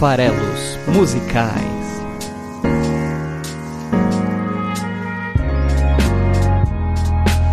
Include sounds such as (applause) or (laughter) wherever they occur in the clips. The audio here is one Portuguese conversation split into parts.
Farelos Musicais.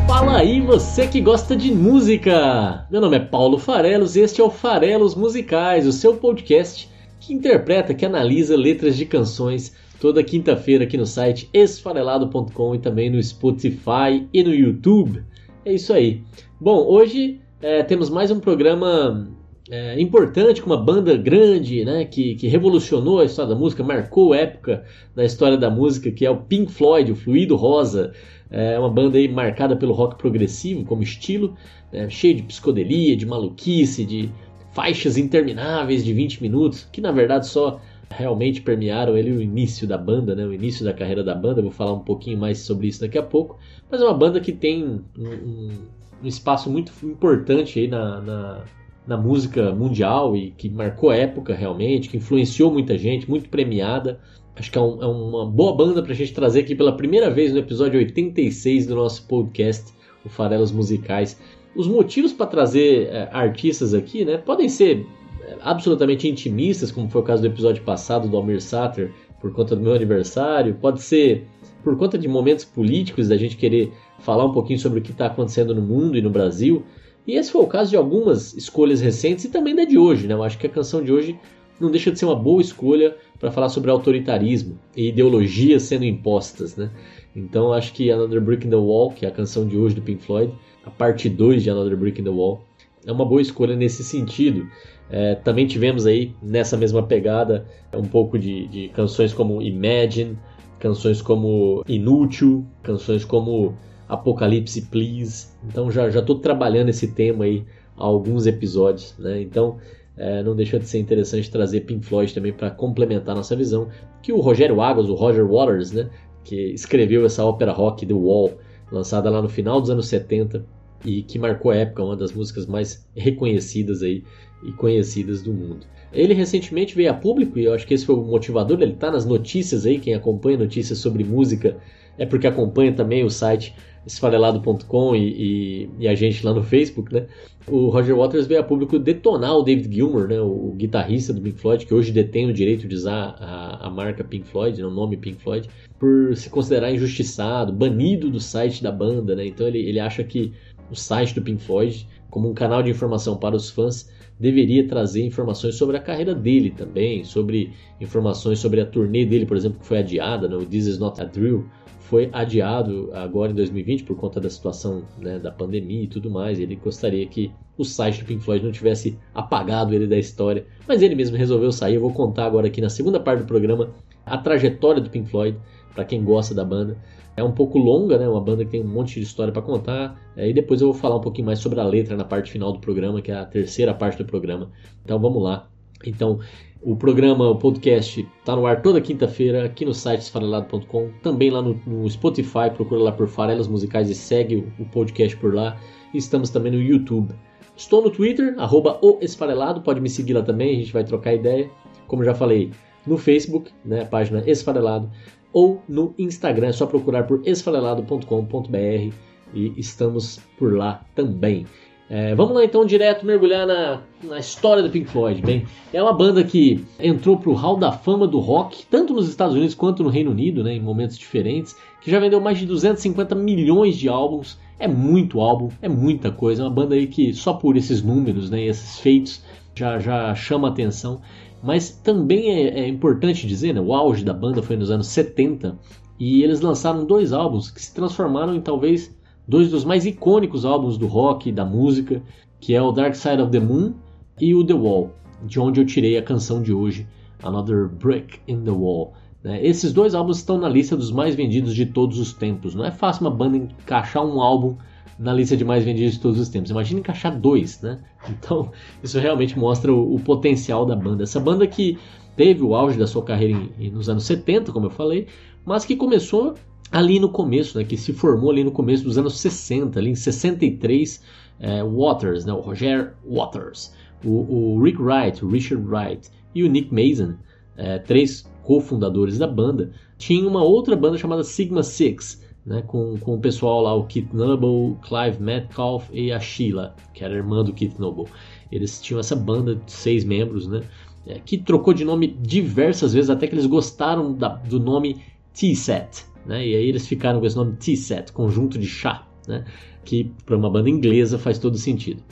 Fala aí, você que gosta de música! Meu nome é Paulo Farelos e este é o Farelos Musicais, o seu podcast que interpreta, que analisa letras de canções toda quinta-feira aqui no site esfarelado.com e também no Spotify e no YouTube. É isso aí. Bom, hoje é, temos mais um programa é, importante com uma banda grande, né, que, que revolucionou a história da música, marcou época na história da música, que é o Pink Floyd, o Fluido Rosa. É uma banda aí marcada pelo rock progressivo como estilo, né, cheio de psicodelia, de maluquice, de faixas intermináveis de 20 minutos, que na verdade só realmente permearam ele o início da banda, né, o início da carreira da banda. vou falar um pouquinho mais sobre isso daqui a pouco. Mas é uma banda que tem um, um, um espaço muito importante aí na, na, na, música mundial e que marcou época realmente, que influenciou muita gente, muito premiada. Acho que é, um, é uma boa banda para a gente trazer aqui pela primeira vez no episódio 86 do nosso podcast, o Farelos Musicais. Os motivos para trazer é, artistas aqui, né, podem ser é, absolutamente intimistas, como foi o caso do episódio passado do Almir Sater, por conta do meu aniversário, pode ser por conta de momentos políticos, da gente querer falar um pouquinho sobre o que está acontecendo no mundo e no Brasil. E esse foi o caso de algumas escolhas recentes e também da de hoje, né? Eu acho que a canção de hoje não deixa de ser uma boa escolha para falar sobre autoritarismo e ideologias sendo impostas, né? Então acho que Another Brick in the Wall, que é a canção de hoje do Pink Floyd, a parte 2 de Another Brick in the Wall, é uma boa escolha nesse sentido. É, também tivemos aí nessa mesma pegada um pouco de, de canções como Imagine, canções como Inútil, canções como Apocalipse Please. Então já já estou trabalhando esse tema aí há alguns episódios, né? Então é, não deixa de ser interessante trazer Pink Floyd também para complementar nossa visão. Que o Rogério Águas, o Roger Waters, né, que escreveu essa ópera rock The Wall, lançada lá no final dos anos 70 e que marcou a época, uma das músicas mais reconhecidas aí e conhecidas do mundo. Ele recentemente veio a público e eu acho que esse foi o motivador, ele está nas notícias aí, quem acompanha notícias sobre música é porque acompanha também o site esfarelado.com e, e, e, a gente lá no Facebook, né? O Roger Waters veio a público detonar o David Gilmour, né? O, o guitarrista do Pink Floyd, que hoje detém o direito de usar a, a marca Pink Floyd, né? o nome Pink Floyd, por se considerar injustiçado, banido do site da banda, né? Então ele, ele acha que o site do Pink Floyd, como um canal de informação para os fãs, deveria trazer informações sobre a carreira dele também, sobre informações sobre a turnê dele, por exemplo, que foi adiada, né? o This Is Not a Drill, foi adiado agora em 2020 por conta da situação né, da pandemia e tudo mais. Ele gostaria que o site do Pink Floyd não tivesse apagado ele da história, mas ele mesmo resolveu sair. Eu vou contar agora aqui na segunda parte do programa a trajetória do Pink Floyd para quem gosta da banda. É um pouco longa, né? Uma banda que tem um monte de história para contar. É, e depois eu vou falar um pouquinho mais sobre a letra na parte final do programa, que é a terceira parte do programa. Então vamos lá. Então, o programa, o podcast, está no ar toda quinta-feira aqui no site esfarelado.com, também lá no, no, Spotify, procura lá por Farelas Musicais e segue o, o, podcast por lá. E estamos também no YouTube. Estou no Twitter, arroba o Esfarelado, pode me seguir lá também, a gente vai trocar ideia. Como já falei, no Facebook, né, página Esfarelado, ou no Instagram, é só procurar por esfarelado.com.br e estamos por lá também. É, vamos lá então direto mergulhar na, na história do Pink Floyd. Bem, é uma banda que entrou para o hall da fama do rock, tanto nos Estados Unidos quanto no Reino Unido, né, em momentos diferentes, que já vendeu mais de 250 milhões de álbuns. É muito álbum, é muita coisa. É uma banda aí que só por esses números, né, esses feitos já, já chama atenção. Mas também é, é importante dizer, né, o auge da banda foi nos anos 70 e eles lançaram dois álbuns que se transformaram em talvez dois dos mais icônicos álbuns do rock e da música, que é o Dark Side of the Moon e o The Wall, de onde eu tirei a canção de hoje, Another Brick in the Wall. Né? Esses dois álbuns estão na lista dos mais vendidos de todos os tempos. Não é fácil uma banda encaixar um álbum na lista de mais vendidos de todos os tempos. Imagina encaixar dois, né? (laughs) Então, isso realmente mostra o, o potencial da banda. Essa banda que teve o auge da sua carreira em, nos anos 70, como eu falei, mas que começou ali no começo, né, que se formou ali no começo dos anos 60, ali em 63, é, Waters, né, o Roger Waters, o, o, Rick Wright, o Richard Wright e o Nick Mason, é, três cofundadores da banda, tinha uma outra banda chamada Sigma Six, né, com, com o pessoal lá, o Keith Noble, Clive Metcalf e a Sheila, que era irmã do Keith Noble. Eles tinham essa banda de seis membros, né? é, que trocou de nome diversas vezes, até que eles gostaram da, do nome T-Set. Né? E aí eles ficaram com esse nome T-Set, conjunto de chá, né? que para uma banda inglesa faz todo sentido.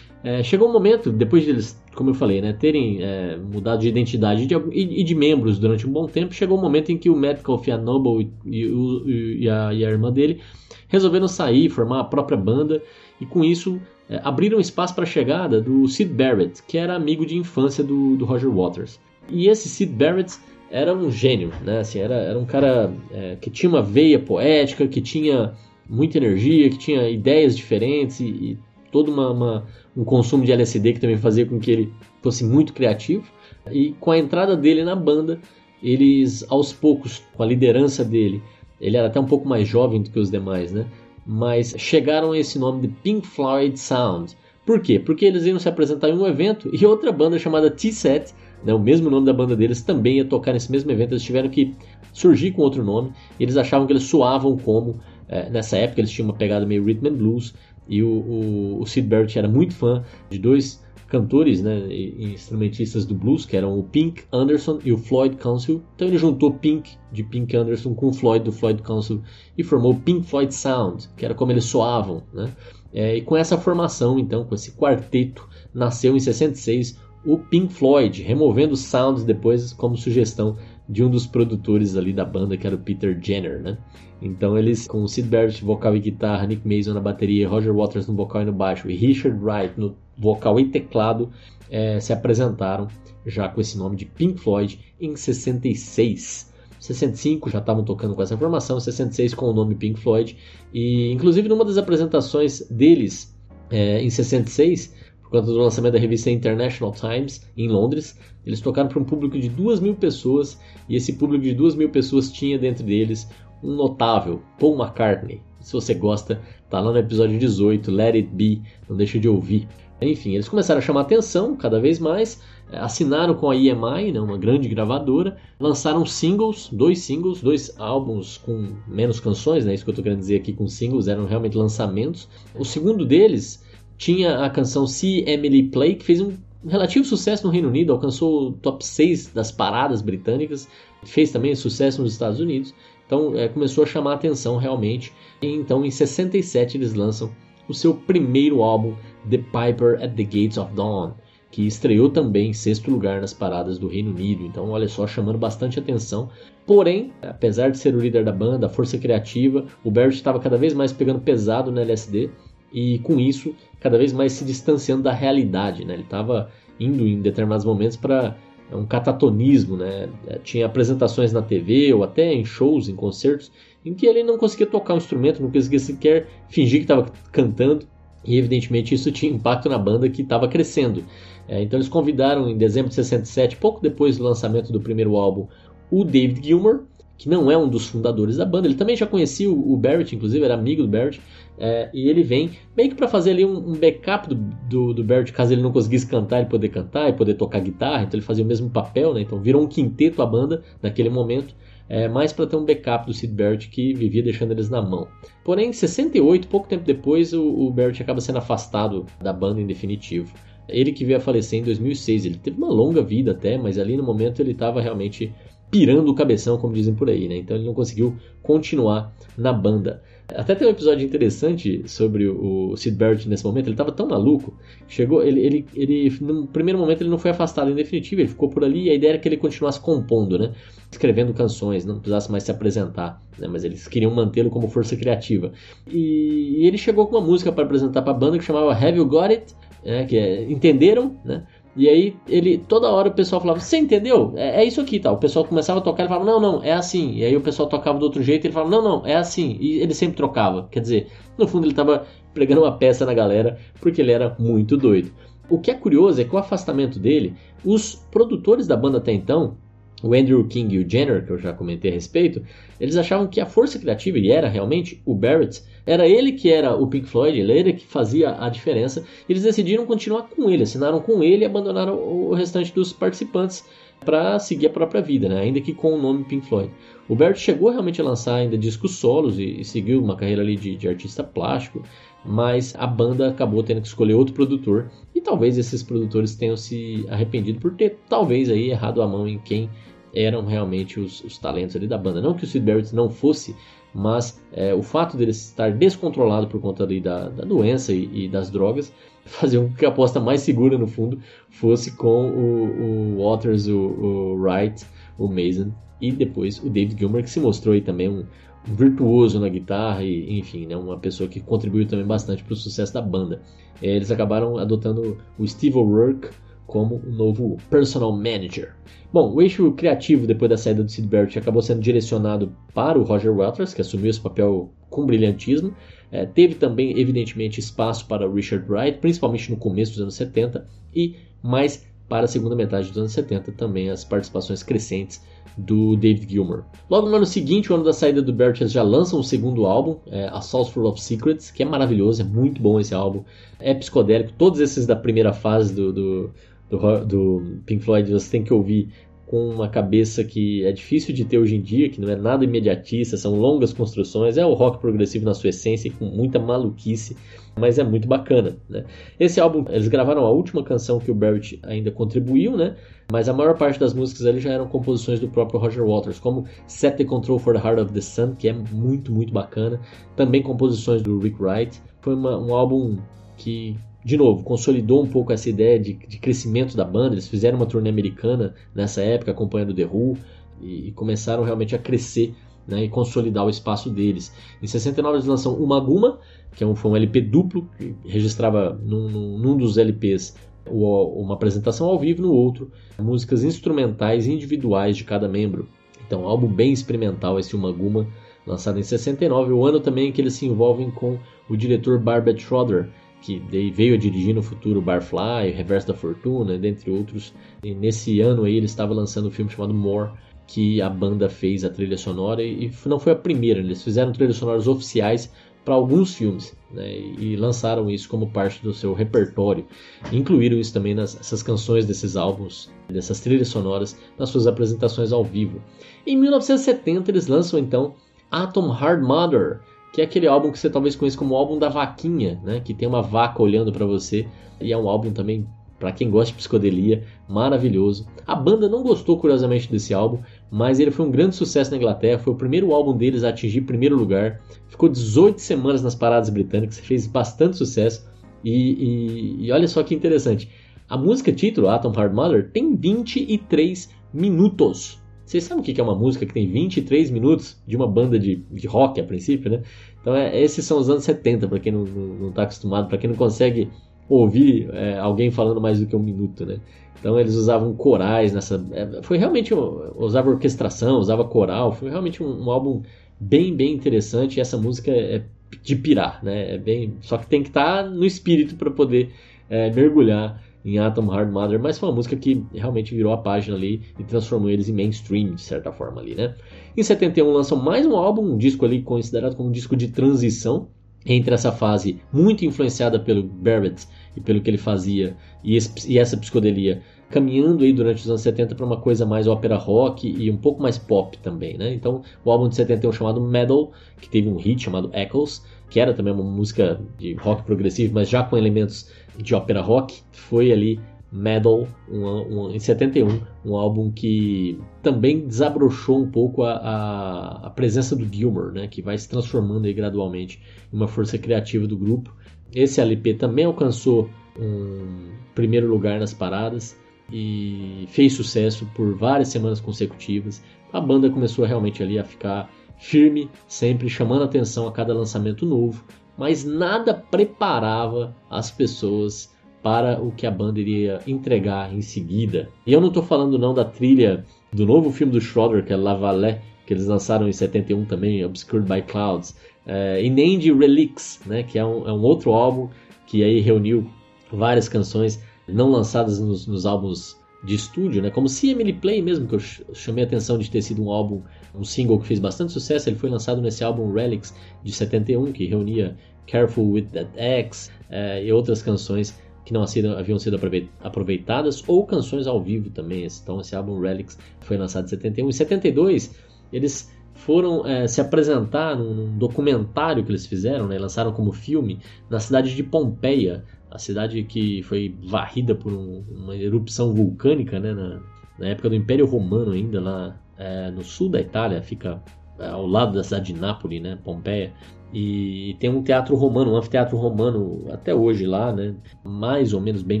É, chegou um momento, depois de eles, como eu falei, né, terem é, mudado de identidade de, e, de membros durante um bom tempo, chegou um momento em que o Metcalf e a Noble e, e, e, a, e a irmã dele resolveram sair, formar a própria banda, e com isso é, abriram espaço para a chegada do Sid Barrett, que era amigo de infância do, do Roger Waters. E esse Sid Barrett era um gênio, né? Assim, era, era um cara é, que tinha uma veia poética, que tinha muita energia, que tinha ideias diferentes e, e todo uma, uma, um consumo de LSD que também fazia com que ele fosse muito criativo. E com a entrada dele na banda, eles aos poucos, com a liderança dele, ele era até um pouco mais jovem do que os demais, né? Mas chegaram a esse nome de Pink Floyd Sound. Por quê? Porque eles iam se apresentar em um evento e outra banda chamada T-Set, né, o mesmo nome da banda deles, também ia tocar nesse mesmo evento. Eles tiveram que surgir com outro nome. Eles achavam que eles soavam como. É, nessa época eles tinham uma pegada meio rhythm and blues e o, o, o Sid Barrett era muito fã de dois cantores, né, e instrumentistas do blues, que eram o Pink Anderson e o Floyd Council. Então ele juntou Pink de Pink Anderson com o Floyd do Floyd Council e formou o Pink Floyd Sound, que era como eles soavam, né? É, e com essa formação, então, com esse quarteto, nasceu em 66 o Pink Floyd, removendo sounds depois como sugestão de um dos produtores ali da banda, que era o Peter Jenner, né? Então eles, com o Sid Barrett vocal e guitarra, Nick Mason na bateria, Roger Waters no vocal e no baixo, e Richard Wright no vocal e teclado, é, se apresentaram já com esse nome de Pink Floyd em 66. 65 já estavam tocando com essa formação, 66 com o nome Pink Floyd, e inclusive numa das apresentações deles é, em 66, por conta do lançamento da revista International Times em Londres, eles tocaram para um público de 2 mil pessoas, e esse público de 2 mil pessoas tinha dentro deles um notável, Paul McCartney. Se você gosta, tá lá no episódio 18, Let It Be, não deixa de ouvir. Enfim, eles começaram a chamar atenção cada vez mais, eh, assinaram com a EMI, né, uma grande gravadora, lançaram singles, dois singles, dois álbuns com menos canções, né, isso que eu estou querendo dizer aqui com singles, eram realmente lançamentos. O segundo deles tinha a canção See Emily Play, que fez um relativo sucesso no Reino Unido, alcançou o top 6 das paradas britânicas, fez também sucesso nos Estados Unidos. Então é, começou a chamar a atenção realmente. E, então em 67 eles lançam o seu primeiro álbum, The Piper at the Gates of Dawn, que estreou também em sexto lugar nas paradas do Reino Unido. Então olha só, chamando bastante atenção. Porém, apesar de ser o líder da banda, a força criativa, o Barrett estava cada vez mais pegando pesado no LSD e com isso cada vez mais se distanciando da realidade. Né? Ele estava indo em determinados momentos para é um catatonismo, né? É, tinha apresentações na TV ou até em shows, em concertos, em que ele não conseguia tocar um instrumento, não conseguia sequer fingir que estava cantando, e evidentemente isso tinha impacto na banda que estava crescendo. É, então eles convidaram em dezembro de 67, pouco depois do lançamento do primeiro álbum, o David Gilmour, que não é um dos fundadores da banda. Ele também já conhecia o Barrett, inclusive, era amigo do Barrett. É, e ele vem meio que para fazer ali um, um backup do, do, do, Barrett, caso ele não conseguisse cantar, ele poder cantar e poder tocar guitarra. Então ele fazia o mesmo papel, né? Então virou um quinteto a banda naquele momento. É, mais para ter um backup do Sid Barrett que vivia deixando eles na mão. Porém, em 68, pouco tempo depois, o, o Barrett acaba sendo afastado da banda em definitivo. Ele que veio a falecer em 2006. Ele teve uma longa vida até, mas ali no momento ele estava realmente pirando o cabeção, como dizem por aí, né? Então ele não conseguiu continuar na banda. Até tem um episódio interessante sobre o Sid Barrett nesse momento. Ele estava tão maluco, chegou, ele, ele, ele, no primeiro momento ele não foi afastado em definitivo, ele ficou por ali e a ideia era que ele continuasse compondo, né? Escrevendo canções, não precisasse mais se apresentar, né? Mas eles queriam mantê-lo como força criativa. E, e ele chegou com uma música para apresentar para a banda que chamava Have You Got It? É, que é, entenderam, né? E aí ele toda hora o pessoal falava, você entendeu? É, é isso aqui, tá? O pessoal começava a tocar, ele falava, não, não, é assim. E aí o pessoal tocava do outro jeito, ele falava, não, não, é assim. E ele sempre trocava. Quer dizer, no fundo ele estava pregando uma peça na galera porque ele era muito doido. O que é curioso é que o afastamento dele, os produtores da banda até então, o Andrew King e o Jenner, que eu já comentei a respeito, eles achavam que a força criativa, e era realmente o Barrett, era ele que era o Pink Floyd, ele era que fazia a diferença. Eles decidiram continuar com ele, assinaram com ele e abandonaram o restante dos participantes para seguir a própria vida, né? ainda que com o nome Pink Floyd. O Barrett chegou realmente a lançar ainda discos solos e, e seguiu uma carreira ali de, de artista plástico, mas a banda acabou tendo que escolher outro produtor e talvez esses produtores tenham se arrependido por ter talvez aí errado a mão em quem eram realmente os, os talentos ali da banda. Não que o Sid Barrett não fosse, mas é, o fato dele estar descontrolado por conta da, da doença e, e, das drogas (laughs) fazia com que a aposta mais segura no fundo fosse com o, o Waters, o, o Wright, o Mason e depois o David Gilmour que se mostrou aí também um, virtuoso na guitarra e, enfim, né, uma pessoa que contribuiu também bastante para o sucesso da banda. É, eles acabaram adotando o Steve O'Rourke como o novo personal manager. Bom, o eixo criativo depois da saída do Sid Barrett acabou sendo direcionado para o Roger Waters, que assumiu esse papel com brilhantismo. É, teve também, evidentemente, espaço para Richard Wright, principalmente no começo dos anos 70, e mais para a segunda metade dos anos 70 também as participações crescentes do David Gilmour. Logo no ano seguinte, o ano da saída do Bert, já lançam o segundo álbum, é, A Sauce Full of Secrets, que é maravilhoso, é muito bom esse álbum. É psicodélico, todos esses da primeira fase do, do, do, do Pink Floyd você tem que ouvir com uma cabeça que é difícil de ter hoje em dia, que não é nada imediatista, são longas construções, é o rock progressivo na sua essência, com muita maluquice, mas é muito bacana. Né? Esse álbum, eles gravaram a última canção que o Barrett ainda contribuiu, né? mas a maior parte das músicas ali já eram composições do próprio Roger Waters, como Set the Control for the Heart of the Sun, que é muito, muito bacana, também composições do Rick Wright. Foi uma, um álbum que de novo, consolidou um pouco essa ideia de, de, crescimento da banda. Eles fizeram uma turnê americana nessa época, acompanhando The Who, e, e começaram realmente a crescer né, e consolidar o espaço deles. Em 69 eles lançam Uma Guma, que é um, foi um LP duplo, que registrava num, num, num dos LPs uma apresentação ao vivo, no outro, músicas instrumentais individuais de cada membro. Então, um álbum bem experimental esse Uma Guma, lançado em 69, o ano também em que eles se envolvem com o diretor Barbet Schroeder, que veio a dirigir no futuro Barfly, Reverso da Fortuna, dentre outros. E nesse ano aí ele estava lançando um filme chamado More, que a banda fez a trilha sonora e não foi a primeira, eles fizeram trilhas sonoras oficiais para alguns filmes né, e lançaram isso como parte do seu repertório. Incluíram isso também nessas canções desses álbuns, dessas trilhas sonoras, nas suas apresentações ao vivo. Em 1970 eles lançam então Atom Hard Mother, que é aquele álbum que você talvez conheça como o álbum da vaquinha, né? Que tem uma vaca olhando para você e é um álbum também para quem gosta de psicodelia, maravilhoso. A banda não gostou curiosamente desse álbum, mas ele foi um grande sucesso na Inglaterra, foi o primeiro álbum deles a atingir primeiro lugar. Ficou 18 semanas nas paradas britânicas, fez bastante sucesso. E, e, e olha só que interessante, a música título, Atom Hard Mother, tem 23 minutos. Vocês sabem o que é uma música que tem 23 minutos de uma banda de, de rock a princípio, né? Então é, esses são os anos 70, para quem não está acostumado, para quem não consegue ouvir é, alguém falando mais do que um minuto, né? Então eles usavam corais nessa. É, foi realmente. Usava orquestração, usava coral, foi realmente um, um álbum bem, bem interessante. E essa música é de pirar, né? É bem, só que tem que estar tá no espírito para poder é, mergulhar em Atom Hard Mother, mas foi uma música que realmente virou a página ali e transformou eles em mainstream, de certa forma ali, né? Em 71 lançam mais um álbum, um disco ali considerado como um disco de transição entre essa fase muito influenciada pelo Barrett e pelo que ele fazia e, esse, e essa psicodelia caminhando aí durante os anos 70 para uma coisa mais ópera rock e um pouco mais pop também, né? Então, o álbum de 71 chamado Metal, que teve um hit chamado Echoes, que era também uma música de rock progressivo, mas já com elementos de ópera rock, foi ali Metal, um, um, em 71, um álbum que também desabrochou um pouco a, a, a, presença do Gilmour, né, que vai se transformando gradualmente em uma força criativa do grupo. Esse LP também alcançou um primeiro lugar nas paradas e fez sucesso por várias semanas consecutivas. A banda começou realmente ali a ficar firme, sempre chamando atenção a cada lançamento novo, mas nada preparava as pessoas para o que a banda iria entregar em seguida. E eu não estou falando não da trilha do novo filme do Schroeder, que é La Valée, que eles lançaram em 71 também, Obscured by Clouds, é, e nem de Relics, né, que é um, é um, outro álbum que aí reuniu várias canções não lançadas nos, nos álbuns de estúdio, né? Como se Emily Play mesmo, que eu chamei a atenção de ter sido um álbum, um single que fez bastante sucesso. Ele foi lançado nesse álbum Relics de 71, que reunia Careful with That X é, e outras canções que não haviam sido aproveitadas ou canções ao vivo também. Então esse álbum Relics foi lançado em 71. Em 72 eles foram é, se apresentar num documentário que eles fizeram, né, lançaram como filme, na cidade de Pompeia, a cidade que foi varrida por um, uma erupção vulcânica né, na, na, época do Império Romano ainda, lá é, no sul da Itália, fica é, ao lado da cidade de Nápoles, né, Pompeia. E tem um teatro romano, um anfiteatro romano até hoje lá, né? Mais ou menos bem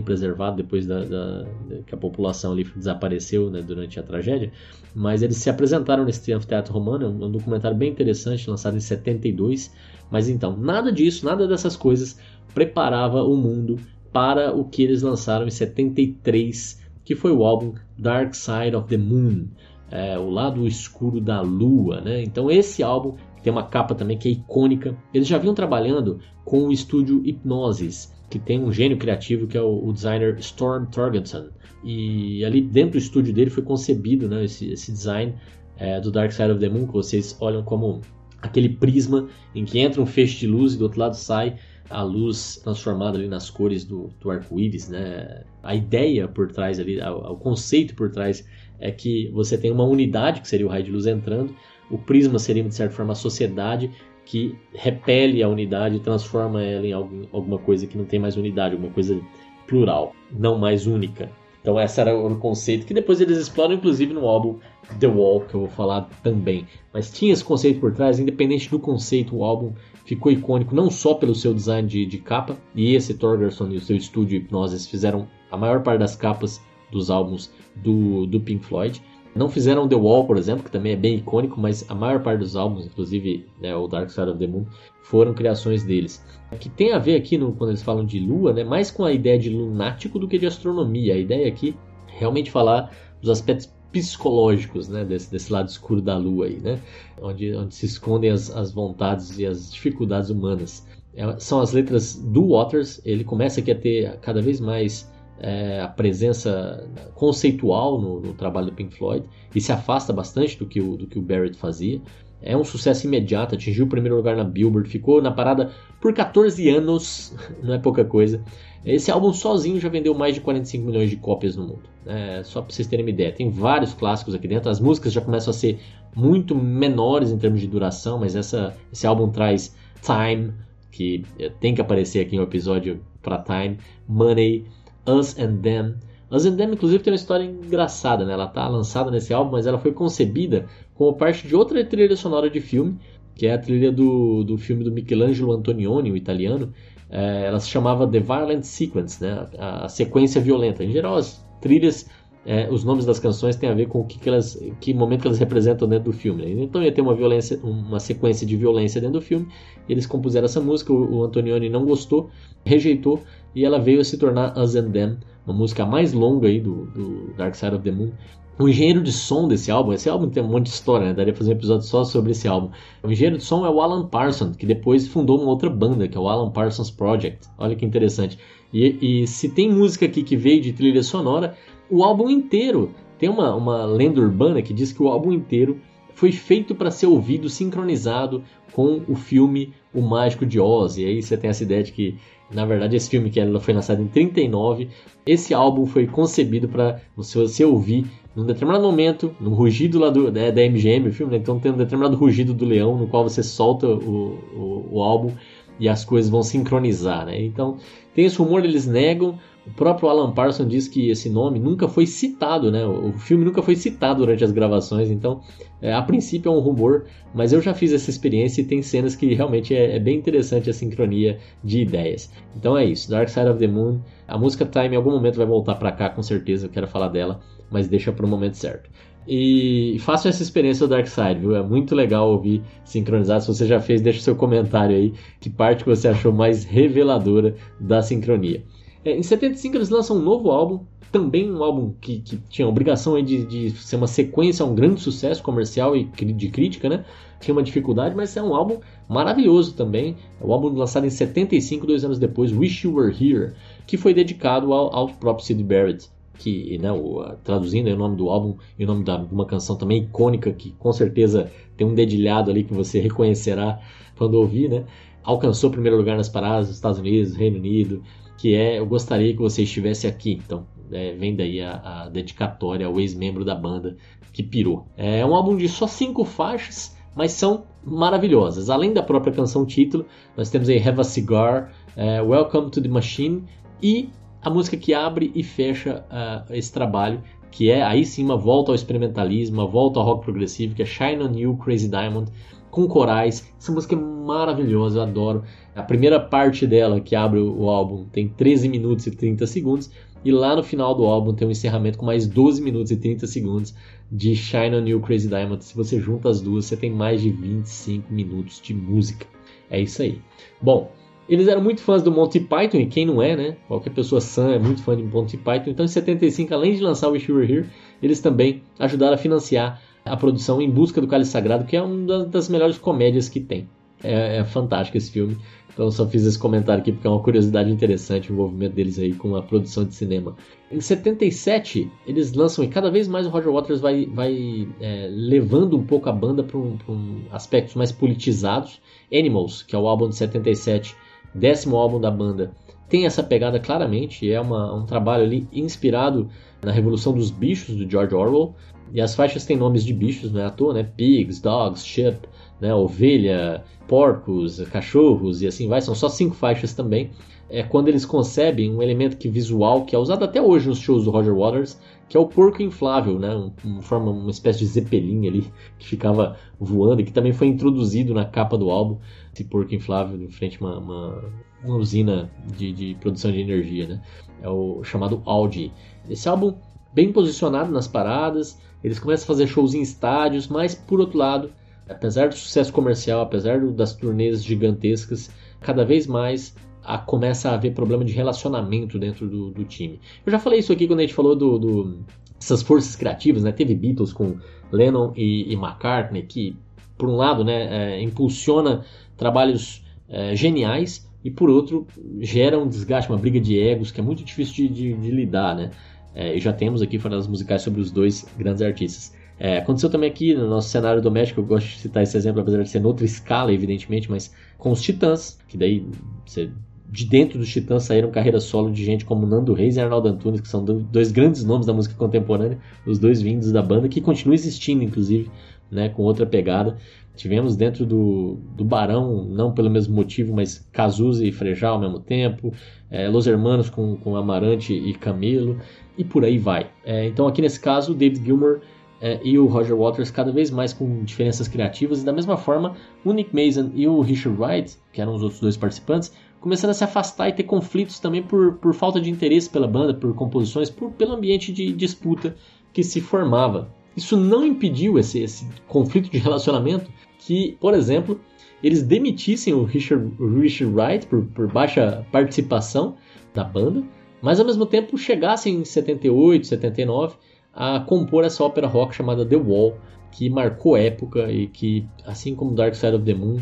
preservado depois da, da, que a população ali desapareceu né, durante a tragédia. Mas eles se apresentaram nesse anfiteatro romano, é um, é um documentário bem interessante, lançado em 72. Mas então, nada disso, nada dessas coisas preparava o mundo para o que eles lançaram em 73, que foi o álbum Dark Side of the Moon. É, o lado escuro da lua, né? Então esse álbum tem uma capa também que é icônica. Eles já vinham trabalhando com o estúdio Hipnosis, que tem um gênio criativo que é o, o designer Storm Torgerson. E ali dentro do estúdio dele foi concebido né, esse, esse design é, do Dark Side of the Moon, que vocês olham como aquele prisma em que entra um feixe de luz e do outro lado sai a luz transformada ali nas cores do, do arco-íris, né? A ideia por trás ali, o conceito por trás é que você tem uma unidade, que seria o raio de luz entrando, o prisma seria, de certa forma, a sociedade que repele a unidade e transforma ela em algum, alguma coisa que não tem mais unidade, alguma coisa plural, não mais única. Então esse era o conceito que depois eles exploram, inclusive no álbum The Wall, que eu vou falar também. Mas tinha esse conceito por trás, independente do conceito, o álbum ficou icônico não só pelo seu design de, de capa, e esse Torgerson e o seu estúdio Hipnosis fizeram a maior parte das capas dos álbuns do, do Pink Floyd, não fizeram The Wall, por exemplo, que também é bem icônico, mas a maior parte dos álbuns, inclusive né, o Dark Side of the Moon, foram criações deles. Que tem a ver aqui no, quando eles falam de lua, né, mais com a ideia de lunático do que de astronomia. A ideia aqui é realmente falar dos aspectos psicológicos né, desse, desse lado escuro da lua aí, né, onde, onde se escondem as, as vontades e as dificuldades humanas. É, são as letras do Waters, ele começa aqui a ter cada vez mais é, a presença conceitual no, no, trabalho do Pink Floyd e se afasta bastante do que o, do que o Barrett fazia. É um sucesso imediato, atingiu o primeiro lugar na Billboard, ficou na parada por 14 anos, (laughs) não é pouca coisa. Esse álbum sozinho já vendeu mais de 45 milhões de cópias no mundo. É, só para vocês terem uma ideia. Tem vários clássicos aqui dentro. As músicas já começam a ser muito menores em termos de duração, mas essa, esse álbum traz Time, que tem que aparecer aqui um episódio para Time, Money, Us and Them. Us and Them, inclusive, tem uma história engraçada, né? Ela tá lançada nesse álbum, mas ela foi concebida como parte de outra trilha sonora de filme, que é a trilha do, do filme do Michelangelo Antonioni, o italiano. É, ela se chamava The Violent Sequence, né? A, a sequência violenta. Em geral, as trilhas é, os nomes das canções têm a ver com o que, que elas, que momento que elas representam dentro do filme. Né? Então ia ter uma violência, uma sequência de violência dentro do filme. Eles compuseram essa música, o, o Antonioni não gostou, rejeitou e ela veio a se tornar Us and Them, uma música mais longa aí do, do Dark Side of the Moon. O engenheiro de som desse álbum, esse álbum tem um monte de história, né? daria fazer um episódio só sobre esse álbum. O engenheiro de som é o Alan Parsons, que depois fundou uma outra banda, que é o Alan Parsons Project. Olha que interessante. E, e se tem música aqui que veio de trilha sonora, o álbum inteiro. Tem uma, uma lenda urbana que diz que o álbum inteiro foi feito para ser ouvido sincronizado com o filme O Mágico de Oz. E aí você tem essa ideia de que, na verdade, esse filme que foi lançado em 39, esse álbum foi concebido para você ouvir num determinado momento, no rugido lá do, né, da MGM, o filme, né? então tem um determinado rugido do leão no qual você solta o, o, o álbum e as coisas vão sincronizar. Né? Então tem esse rumor, eles negam, o próprio Alan Parsons diz que esse nome nunca foi citado, né? O filme nunca foi citado durante as gravações, então é, a princípio é um rumor, mas eu já fiz essa experiência e tem cenas que realmente é, é, bem interessante a sincronia de ideias. Então é isso, Dark Side of the Moon. A música Time em algum momento vai voltar para cá, com certeza, eu quero falar dela, mas deixa para o momento certo. E façam essa experiência do Dark Side, viu? É muito legal ouvir sincronizado. Se você já fez, deixa seu comentário aí, que parte que você achou mais reveladora da sincronia. É, em 75 eles lançam um novo álbum, também um álbum que, que tinha a obrigação de, de, ser uma sequência a um grande sucesso comercial e de crítica, né? Tinha uma dificuldade, mas é um álbum maravilhoso também. É um álbum lançado em 75, dois anos depois, Wish You Were Here, que foi dedicado ao, ao próprio Sid Barrett. Que, né, o, traduzindo o nome do álbum e o nome de uma canção também icônica, que com certeza tem um dedilhado ali que você reconhecerá quando ouvir, né? Alcançou primeiro lugar nas paradas dos Estados Unidos, Reino Unido, que é Eu Gostaria que Você Estivesse Aqui. Então, é, vem daí a, a dedicatória ao ex-membro da banda que pirou. É um álbum de só cinco faixas, mas são maravilhosas. Além da própria canção título, nós temos aí Have a Cigar, uh, Welcome to the Machine e a música que abre e fecha uh, esse trabalho, que é aí sim uma volta ao experimentalismo, uma volta ao rock progressivo, que é Shine on You, Crazy Diamond, com corais. Essa música é maravilhosa, eu adoro. A primeira parte dela, que abre o álbum, tem 13 minutos e 30 segundos, e lá no final do álbum tem um encerramento com mais 12 minutos e 30 segundos de Shine on You Crazy Diamond. Se você junta as duas, você tem mais de 25 minutos de música. É isso aí. Bom, eles eram muito fãs do Monty Python, e quem não é, né? Qualquer pessoa sã é muito fã de Monty Python. Então, em 75, além de lançar Wish You Were Here, eles também ajudaram a financiar a produção Em Busca do Cálice Sagrado, que é uma das melhores comédias que tem. É, é fantástico esse filme. Então só fiz esse comentário aqui porque é uma curiosidade interessante o envolvimento deles aí com a produção de cinema. Em 77, eles lançam e cada vez mais o Roger Waters vai, vai é, levando um pouco a banda para um, um, aspectos mais politizados. Animals, que é o álbum de 77, décimo álbum da banda, tem essa pegada claramente. É uma, um trabalho ali inspirado na Revolução dos Bichos do George Orwell. E as faixas têm nomes de bichos, não é à toa, né? Pigs, dogs, sheep, né? ovelha, porcos, cachorros e assim vai. São só cinco faixas também. É quando eles concebem um elemento que visual que é usado até hoje nos shows do Roger Waters, que é o porco inflável, né? Um, forma uma espécie de zeppelin ali que ficava voando e que também foi introduzido na capa do álbum. Esse porco inflável em frente a uma, uma, uma usina de, de, produção de energia, né? É o chamado Audi. Esse álbum bem posicionado nas paradas, eles começam a fazer shows em estádios, mas por outro lado apesar do sucesso comercial, apesar das turnês gigantescas, cada vez mais a, começa a haver problema de relacionamento dentro do, do, time. Eu já falei isso aqui quando a gente falou do, do essas forças criativas, né? Teve Beatles com Lennon e, e McCartney que, por um lado, né, é, impulsiona trabalhos é, geniais e por outro gera um desgaste, uma briga de egos que é muito difícil de, de, de lidar, né? É, e já temos aqui das musicais sobre os dois grandes artistas. É, aconteceu também aqui no nosso cenário doméstico, eu gosto de citar esse exemplo, apesar de ser noutra escala, evidentemente, mas com os Titãs, que daí você, de dentro dos Titãs saíram carreiras solo de gente como Nando Reis e Arnaldo Antunes, que são dois grandes nomes da música contemporânea, os dois vindos da banda, que continuam existindo, inclusive, né, com outra pegada. Tivemos dentro do, do Barão, não pelo mesmo motivo, mas Cazuza e Frejá ao mesmo tempo, é, Los Hermanos com, com Amarante e Camilo, e por aí vai. É, então aqui nesse caso, David Gilmour é, e o Roger Waters cada vez mais com diferenças criativas, e da mesma forma o Nick Mason e o Richard Wright, que eram os outros dois participantes, começando a se afastar e ter conflitos também por, por falta de interesse pela banda, por composições, por, pelo ambiente de disputa que se formava. Isso não impediu esse, esse conflito de relacionamento que, por exemplo, eles demitissem o Richard, o Richard Wright por, por baixa participação da banda, mas ao mesmo tempo chegassem em 78, 79 a compor essa ópera rock chamada The Wall, que marcou época e que, assim como Dark Side of the Moon,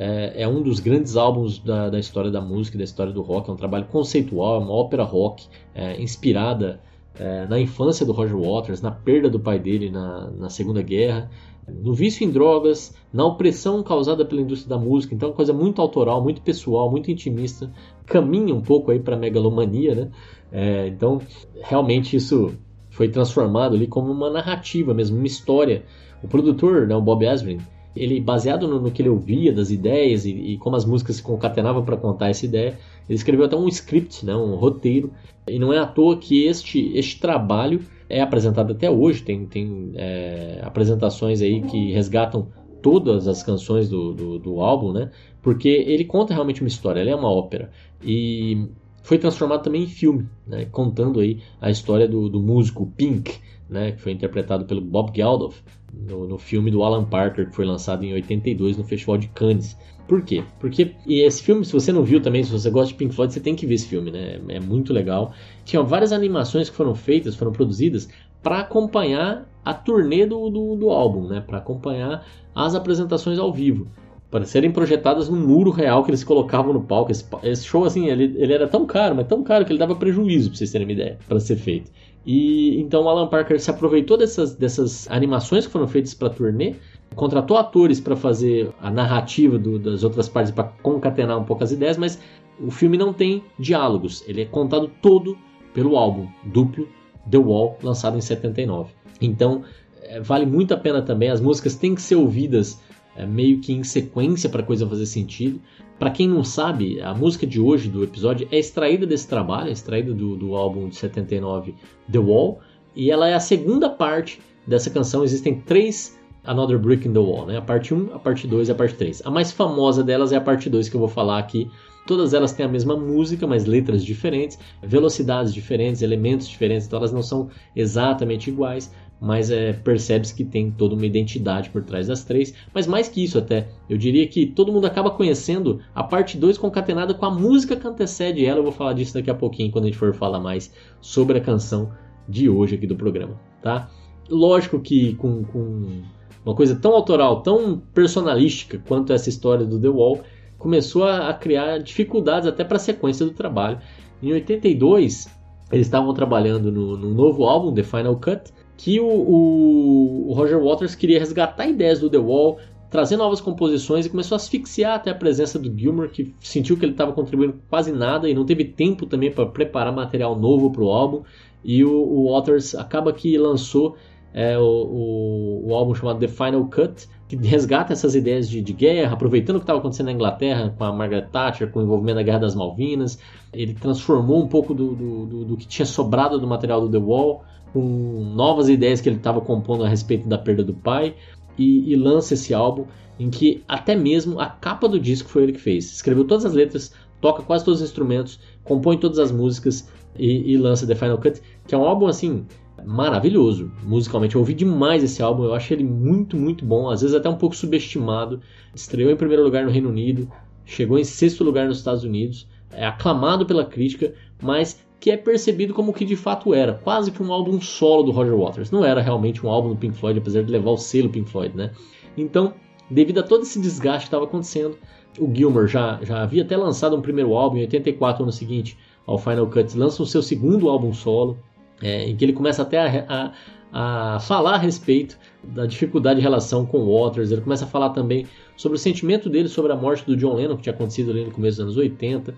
é, é um dos grandes álbuns da, da, história da música, da história do rock. É um trabalho conceitual, é uma ópera rock é, inspirada é, na infância do Roger Waters, na perda do pai dele na, na Segunda Guerra, no vício em drogas, na opressão causada pela indústria da música. Então, coisa muito autoral, muito pessoal, muito intimista. Caminha um pouco aí para a megalomania, né? É, então, realmente isso foi transformado ali como uma narrativa mesmo, uma história. O produtor, né, o Bob Ezrin, ele baseado no, no, que ele ouvia das ideias e, e como as músicas se concatenavam para contar essa ideia, ele escreveu até um script, né, um roteiro. E não é à toa que este, este trabalho é apresentado até hoje. Tem, tem é, apresentações aí que resgatam todas as canções do, do, do álbum, né? Porque ele conta realmente uma história, ele é uma ópera. E foi transformado também em filme, né, contando aí a história do, do músico Pink, né, que foi interpretado pelo Bob Geldof no, no, filme do Alan Parker, que foi lançado em 82 no Festival de Cannes. Por quê? Porque esse filme, se você não viu também, se você gosta de Pink Floyd, você tem que ver esse filme, né? É muito legal. Tinha várias animações que foram feitas, foram produzidas para acompanhar a turnê do, do, do álbum, né? Para acompanhar as apresentações ao vivo para serem projetadas no muro real que eles colocavam no palco. Esse, esse show, assim, ele, ele, era tão caro, mas tão caro que ele dava prejuízo, para vocês terem uma ideia, para ser feito. E então Alan Parker se aproveitou dessas, dessas animações que foram feitas para turnê, contratou atores para fazer a narrativa do, das outras partes, para concatenar um pouco as ideias, mas o filme não tem diálogos, ele é contado todo pelo álbum duplo The Wall, lançado em 79. Então, é, vale muito a pena também, as músicas têm que ser ouvidas é, meio que em sequência para a coisa fazer sentido. Para quem não sabe, a música de hoje do episódio é extraída desse trabalho, é extraída do, do álbum de 79 The Wall, e ela é a segunda parte dessa canção. Existem três Another Brick in the Wall, né? A parte 1, a parte 2 e a parte 3. A mais famosa delas é a parte 2 que eu vou falar aqui. Todas elas têm a mesma música, mas letras diferentes, velocidades diferentes, elementos diferentes, então elas não são exatamente iguais, mas é, percebe-se que tem toda uma identidade por trás das três. Mas mais que isso até, eu diria que todo mundo acaba conhecendo a parte 2 concatenada com a música que antecede ela. Eu vou falar disso daqui a pouquinho quando a gente for falar mais sobre a canção de hoje aqui do programa, tá? Lógico que com, com uma coisa tão autoral, tão personalística quanto essa história do The Wall, começou a, a criar dificuldades até para a sequência do trabalho. Em 82, eles estavam trabalhando no, no novo álbum, The Final Cut, que o, o, o, Roger Waters queria resgatar ideias do The Wall, trazer novas composições e começou a asfixiar até a presença do Gilmour, que sentiu que ele estava contribuindo quase nada e não teve tempo também para preparar material novo para o álbum. E o, o, Waters acaba que lançou é, o, o, álbum chamado The Final Cut, que resgata essas ideias de, de guerra, aproveitando o que estava acontecendo na Inglaterra com a Margaret Thatcher, com o envolvimento da Guerra das Malvinas. Ele transformou um pouco do, do, do, do que tinha sobrado do material do The Wall com novas ideias que ele estava compondo a respeito da perda do pai e, e, lança esse álbum em que até mesmo a capa do disco foi ele que fez. Escreveu todas as letras, toca quase todos os instrumentos, compõe todas as músicas e, e lança The Final Cut, que é um álbum assim maravilhoso musicalmente. Eu ouvi demais esse álbum, eu acho ele muito, muito bom, às vezes até um pouco subestimado. Estreou em primeiro lugar no Reino Unido, chegou em sexto lugar nos Estados Unidos, é aclamado pela crítica, mas que é percebido como o que de fato era, quase que um álbum solo do Roger Waters. Não era realmente um álbum do Pink Floyd, apesar de levar o selo Pink Floyd, né? Então, devido a todo esse desgaste que estava acontecendo, o Gilmer já, já havia até lançado um primeiro álbum em 84, ano seguinte, ao Final Cut, lança o seu segundo álbum solo, é, em que ele começa até a, a, a, falar a respeito da dificuldade de relação com Waters, ele começa a falar também sobre o sentimento dele sobre a morte do John Lennon, que tinha acontecido ali no começo dos anos 80,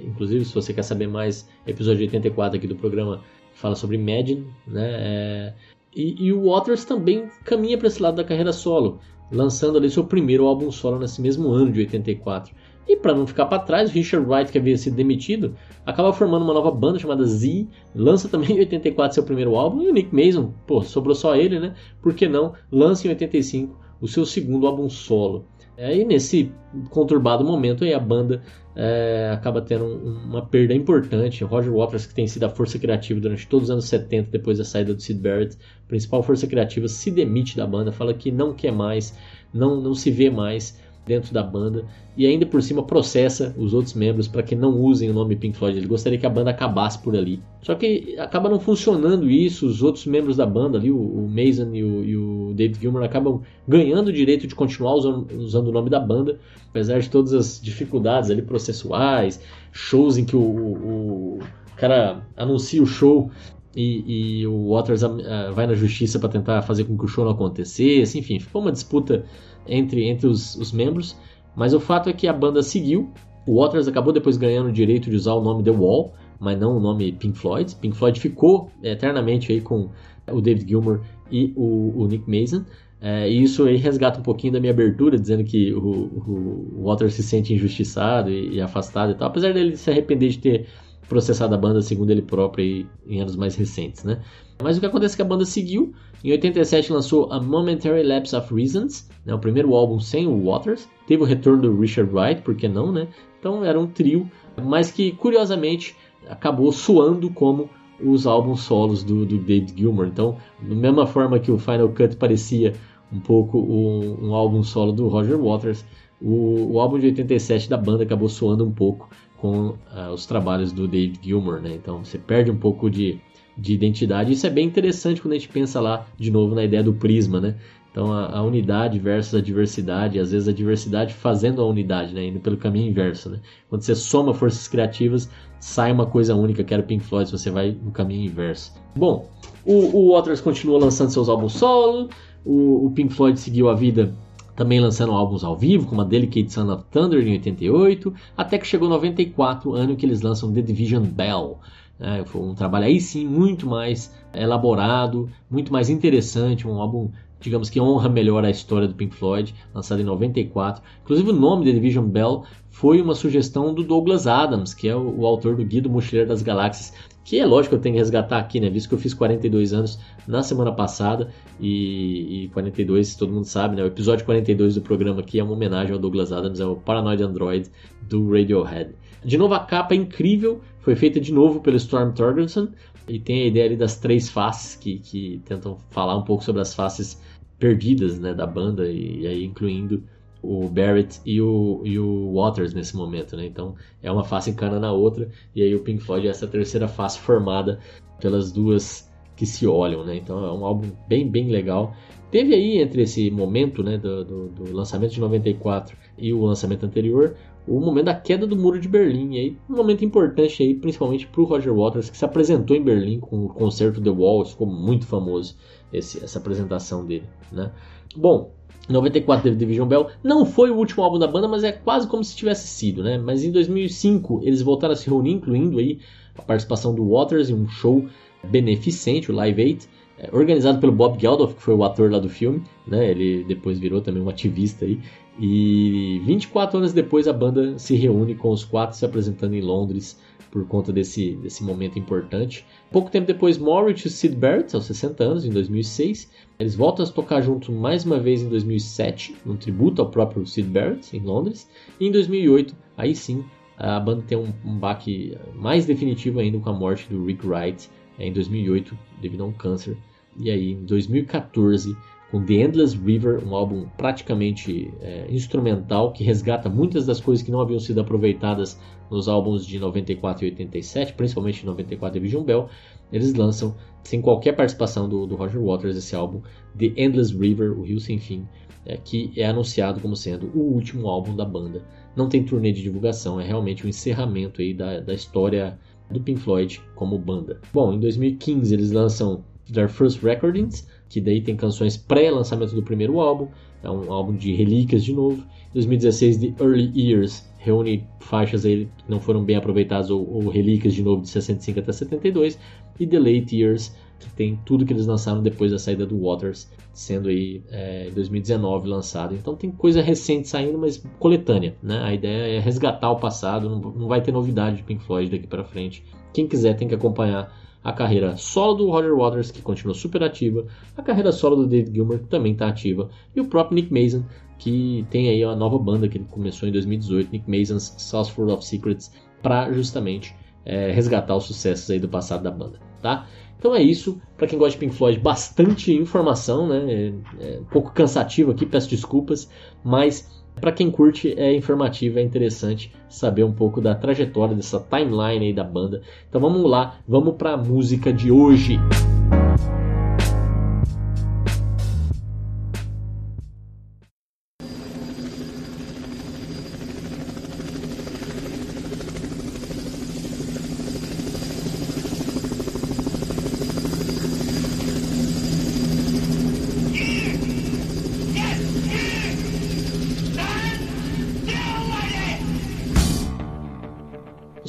Inclusive, se você quer saber mais, episódio 84 aqui do programa fala sobre Imagine, né? É... E, e, o Waters também caminha para esse lado da carreira solo, lançando ali seu primeiro álbum solo nesse mesmo ano de 84. E para não ficar para trás, Richard Wright, que havia sido demitido, acaba formando uma nova banda chamada Z, lança também em 84 seu primeiro álbum, e o Nick Mason, pô, sobrou só ele, né? Por que não? Lança em 85 o seu segundo álbum solo. Aí nesse conturbado momento aí a banda é, acaba tendo uma perda importante. Roger Waters, que tem sido a força criativa durante todos os anos 70, depois da saída do Sid Barrett, principal força criativa, se demite da banda, fala que não quer mais, não, não se vê mais dentro da banda e ainda por cima processa os outros membros para que não usem o nome Pink Floyd. Ele gostaria que a banda acabasse por ali. Só que acaba não funcionando isso. Os outros membros da banda ali, o, Mason e o, e o David Gilmour, acabam ganhando o direito de continuar usando, usando, o nome da banda, apesar de todas as dificuldades ali processuais, shows em que o, o, o cara anuncia o show e, e, o Waters uh, vai na justiça para tentar fazer com que o show não acontecesse. Enfim, ficou uma disputa entre, entre os, os membros. Mas o fato é que a banda seguiu. O Waters acabou depois ganhando o direito de usar o nome The Wall, mas não o nome Pink Floyd. Pink Floyd ficou eternamente aí com o David Gilmour e o, o Nick Mason. É, e isso aí resgata um pouquinho da minha abertura, dizendo que o, o, o Waters se sente injustiçado e, e, afastado e tal, apesar dele se arrepender de ter processado a banda, segundo ele próprio, em anos mais recentes, né? Mas o que acontece é que a banda seguiu. Em 87 lançou A Momentary Lapse of Reasons, né, o primeiro álbum sem o Waters. Teve o retorno do Richard Wright, por que não, né? Então era um trio, mas que curiosamente acabou soando como os álbuns solos do, do David Gilmour. Então, da mesma forma que o Final Cut parecia um pouco um, um álbum solo do Roger Waters, o, o, álbum de 87 da banda acabou soando um pouco com uh, os trabalhos do David Gilmour, né? Então você perde um pouco de de identidade. Isso é bem interessante quando a gente pensa lá de novo na ideia do prisma, né? Então a, a, unidade versus a diversidade, às vezes a diversidade fazendo a unidade, né? Indo pelo caminho inverso, né? Quando você soma forças criativas, sai uma coisa única, que era o Pink Floyd, você vai no caminho inverso. Bom, o, o Waters continua lançando seus álbuns solo, o, o Pink Floyd seguiu a vida também lançando álbuns ao vivo, como a Delicate Son of Thunder em 88, até que chegou 94, ano que eles lançam The Division Bell. É, foi um trabalho aí sim muito mais elaborado, muito mais interessante, um álbum digamos que honra melhor a história do Pink Floyd, lançado em 94. Inclusive o nome The Division Bell foi uma sugestão do Douglas Adams, que é o, o autor do Guia do Mochileiro das Galáxias, que é lógico que eu tenho que resgatar aqui, né? Visto que eu fiz 42 anos na semana passada e, e 42, todo mundo sabe, né? O episódio 42 do programa aqui é uma homenagem ao Douglas Adams, é o Paranoid Android do Radiohead. De novo, a capa é incrível, foi feita de novo pelo Storm Thorgerson e tem a ideia ali das três faces que, que tentam falar um pouco sobre as faces perdidas né, da banda e, e aí incluindo o Barrett e o, e o Waters nesse momento, né? Então é uma face encana na outra e aí o Pink Floyd é essa terceira face formada pelas duas que se olham, né? Então é um álbum bem bem legal. Teve aí entre esse momento, né, do, do, do lançamento de 94 e o lançamento anterior, o momento da queda do muro de Berlim, aí um momento importante aí, principalmente para o Roger Waters que se apresentou em Berlim com o concerto The Wall, ficou muito famoso esse, essa apresentação dele, né? Bom, 94 teve Division Bell. Não foi o último álbum da banda, mas é quase como se tivesse sido, né? Mas em 2005 eles voltaram a se reunir, incluindo aí a participação do Waters em um show beneficente, o Live 8, é, organizado pelo Bob Geldof, que foi o ator lá do filme, né? Ele depois virou também um ativista aí. E 24 anos depois a banda se reúne com os quatro se apresentando em Londres por conta desse, desse momento importante. Pouco tempo depois, Morris e Sid Barrett, aos 60 anos, em 2006. Eles voltam a tocar juntos mais uma vez em 2007, num tributo ao próprio Sid Barrett, em Londres. E em 2008, aí sim, a banda tem um, um baque mais definitivo ainda com a morte do Rick Wright, é, em 2008, devido a um câncer. E aí, em 2014, com The Endless River, um álbum praticamente é, instrumental que resgata muitas das coisas que não haviam sido aproveitadas nos álbuns de 94 e 87, principalmente 94 e Vision Bell, eles lançam, sem qualquer participação do, do, Roger Waters, esse álbum The Endless River, o Rio Sem Fim, é, que é anunciado como sendo o último álbum da banda. Não tem turnê de divulgação, é realmente o um encerramento aí da, da história do Pink Floyd como banda. Bom, em 2015 eles lançam Their First Recordings, que daí tem canções pré-lançamento do primeiro álbum, é um álbum de relíquias de novo. 2016, The Early Years, reúne faixas aí que não foram bem aproveitadas ou, ou, relíquias de novo de 65 até 72. E The Late Years, que tem tudo que eles lançaram depois da saída do Waters, sendo aí é, em 2019 lançado. Então tem coisa recente saindo, mas coletânea. Né? A ideia é resgatar o passado, não, não vai ter novidade de Pink Floyd daqui para frente. Quem quiser tem que acompanhar a carreira solo do Roger Waters, que continua super ativa, a carreira solo do David Gilmour, que também está ativa, e o próprio Nick Mason, que tem aí a nova banda que ele começou em 2018, Nick Mason's Source of Secrets, para justamente é, resgatar os sucessos aí do passado da banda, tá? Então é isso, para quem gosta de Pink Floyd, bastante informação, né? É, é um pouco cansativo aqui, peço desculpas, mas para quem curte, é informativo, é interessante saber um pouco da trajetória dessa timeline aí da banda. Então vamos lá, vamos para a música de hoje.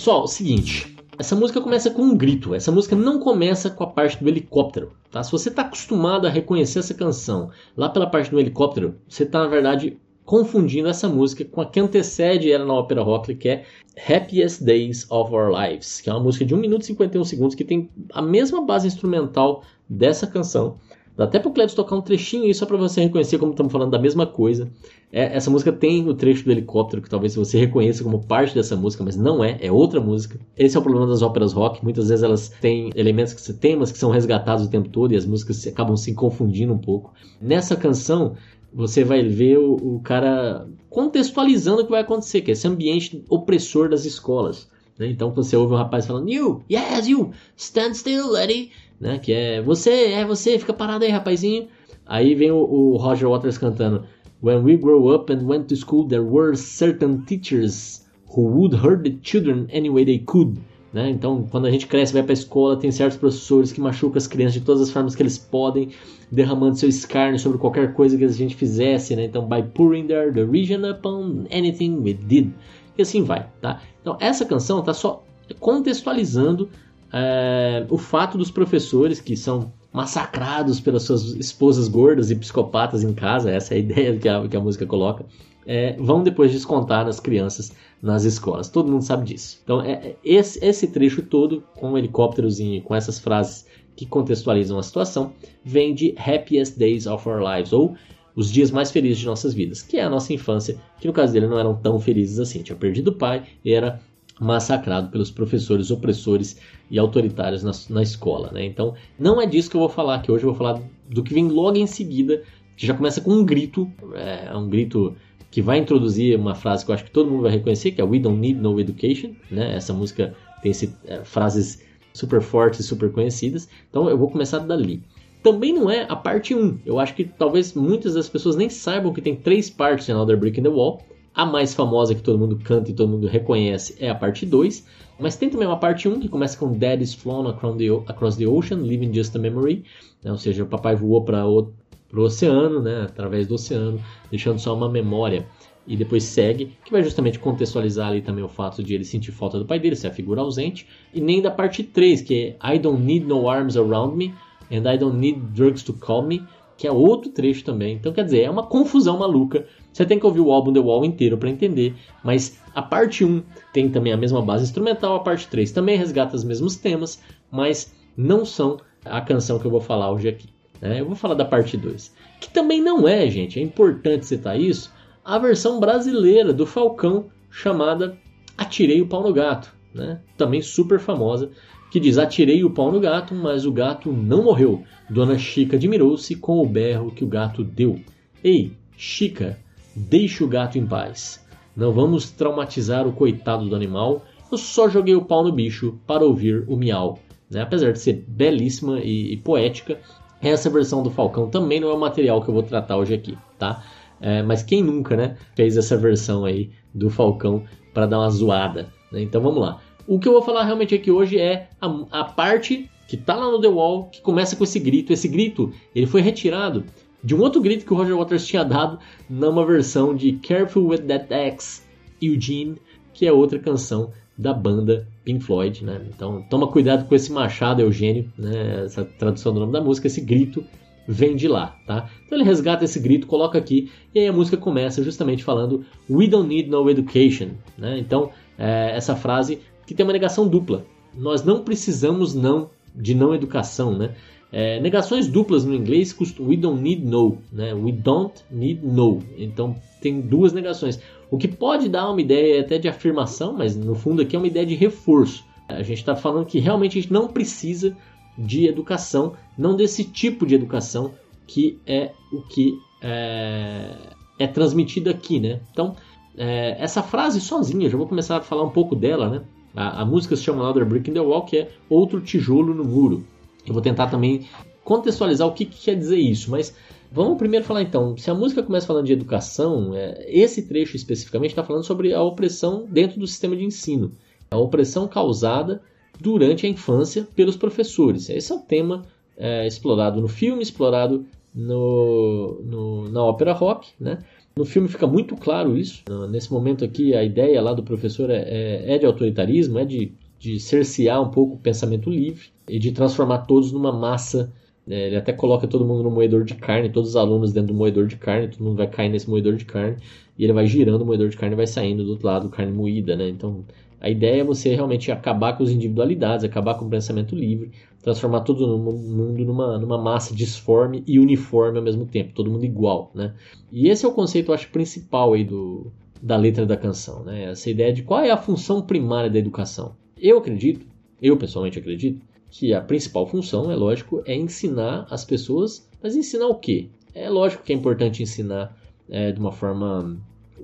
Pessoal, o seguinte. Essa música começa com um grito. Essa música não começa com a parte do helicóptero, tá? Se você está acostumado a reconhecer essa canção lá pela parte do helicóptero, você está na verdade confundindo essa música com a que antecede ela na ópera rock, que é Happiest Days of Our Lives, que é uma música de 1 minuto e 51 segundos que tem a mesma base instrumental dessa canção, Dá até pro Klebs tocar um trechinho aí só para você reconhecer como estamos falando da mesma coisa. É, essa música tem o trecho do helicóptero, que talvez você reconheça como parte dessa música, mas não é, é outra música. Esse é o problema das óperas rock. Muitas vezes elas têm elementos, que temas que são resgatados o tempo todo e as músicas acabam se confundindo um pouco. Nessa canção, você vai ver o, o cara contextualizando o que vai acontecer, que é esse ambiente opressor das escolas. Né? Então você ouve um rapaz falando, You, yes, you, stand still, Eddie né? Que é você, é você, fica parado aí, rapazinho. Aí vem o, o Roger Waters cantando When we grow up and went to school, there were certain teachers who would hurt the children any way they could. Né? Então, quando a gente cresce vai para a escola, tem certos professores que machucam as crianças de todas as formas que eles podem, derramando seu escárnio sobre qualquer coisa que a gente fizesse. Né? Então, by pouring their derision upon anything we did. E assim vai. Tá? Então, essa canção está só contextualizando é, o fato dos professores que são massacrados pelas suas esposas gordas e psicopatas em casa, essa é a (laughs) ideia que a, que a música coloca, é, vão depois descontar nas crianças nas escolas. Todo mundo sabe disso. Então, é, é esse, esse trecho todo, com helicópteros e com essas frases que contextualizam a situação, vem de Happiest Days of Our Lives, ou Os Dias Mais Felizes de Nossas Vidas, que é a nossa infância, que no caso dele não eram tão felizes assim. Tinha perdido o pai e era massacrado pelos professores opressores e autoritários na, na escola. Né? Então, não é disso que eu vou falar aqui hoje, eu vou falar do que vem logo em seguida, que já começa com um grito, é um grito que vai introduzir uma frase que eu acho que todo mundo vai reconhecer, que é We Don't Need No Education. Né? Essa música tem esse, é, frases super fortes, super conhecidas. Então eu vou começar dali. Também não é a parte 1. Eu acho que talvez muitas das pessoas nem saibam que tem três partes em Another Brick in the Wall. A mais famosa que todo mundo canta e todo mundo reconhece é a parte 2. Mas tem também uma parte 1 que começa com Dad is flown across the, ocean, leaving just a memory. Né? Ou seja, o papai voou para o oceano, né? através do oceano, deixando só uma memória. E depois segue, que vai justamente contextualizar ali também o fato de ele sentir falta do pai dele, ser a figura ausente. E nem da parte 3, que é I don't need no arms around me, and I don't need drugs to calm me, que é outro trecho também. Então, quer dizer, é uma confusão maluca você tem que ouvir o álbum The Wall inteiro para entender, mas a parte 1 tem também a mesma base instrumental, a parte 3 também resgata os mesmos temas, mas não são a canção que eu vou falar hoje aqui. Né? Eu vou falar da parte 2, que também não é, gente, é importante citar isso, a versão brasileira do Falcão chamada Atirei o Pau no Gato, né? também super famosa, que diz Atirei o pau no gato, mas o gato não morreu. Dona Chica admirou-se com o berro que o gato deu. Ei, Chica, Deixe o gato em paz. Não vamos traumatizar o coitado do animal. Eu só joguei o pau no bicho para ouvir o miau. Né? Apesar de ser belíssima e, e, poética, essa versão do Falcão também não é o material que eu vou tratar hoje aqui, tá? É, mas quem nunca, né, fez essa versão aí do Falcão para dar uma zoada? Né? Então vamos lá. O que eu vou falar realmente aqui hoje é a, a parte que tá lá no The Wall, que começa com esse grito. Esse grito, ele foi retirado de um outro grito que o Roger Waters tinha dado numa versão de Careful With That Axe, Eugene, que é outra canção da banda Pink Floyd, né? Então toma cuidado com esse machado Eugênio, né? Essa tradução do nome da música, esse grito vem de lá, tá? Então ele resgata esse grito, coloca aqui e aí a música começa justamente falando We don't need no education, né? Então é, essa frase que tem uma negação dupla. Nós não precisamos não de não educação, né? É, negações duplas no inglês we don't need no, né? We don't need no. Então tem duas negações. O que pode dar uma ideia até de afirmação, mas no fundo aqui é uma ideia de reforço. A gente está falando que realmente a gente não precisa de educação, não desse tipo de educação que é o que é, é transmitido aqui, né? Então é, essa frase sozinha, já vou começar a falar um pouco dela, né? A, a música se chama Another Brick in the Wall, que é outro tijolo no muro. Eu vou tentar também contextualizar o que, que quer dizer isso, mas vamos primeiro falar então. Se a música começa falando de educação, é, esse trecho especificamente está falando sobre a opressão dentro do sistema de ensino, a opressão causada durante a infância pelos professores. Esse é o tema é, explorado no filme, explorado no, no, na ópera rock, né? No filme fica muito claro isso. Nesse momento aqui, a ideia lá do professor é, é, é de autoritarismo, é de, de cercear um pouco o pensamento livre e de transformar todos numa massa. Né? Ele até coloca todo mundo no moedor de carne, todos os alunos dentro do moedor de carne, todo mundo vai cair nesse moedor de carne e ele vai girando o moedor de carne e vai saindo do outro lado, carne moída, né? Então a ideia é você realmente acabar com as individualidades, acabar com o pensamento livre, transformar todo mundo numa, numa massa disforme e uniforme ao mesmo tempo, todo mundo igual, né? E esse é o conceito, eu acho, principal aí do, da letra da canção, né? Essa ideia de qual é a função primária da educação. Eu acredito, eu pessoalmente acredito, que a principal função, é lógico, é ensinar as pessoas, mas ensinar o quê? É lógico que é importante ensinar é, de uma forma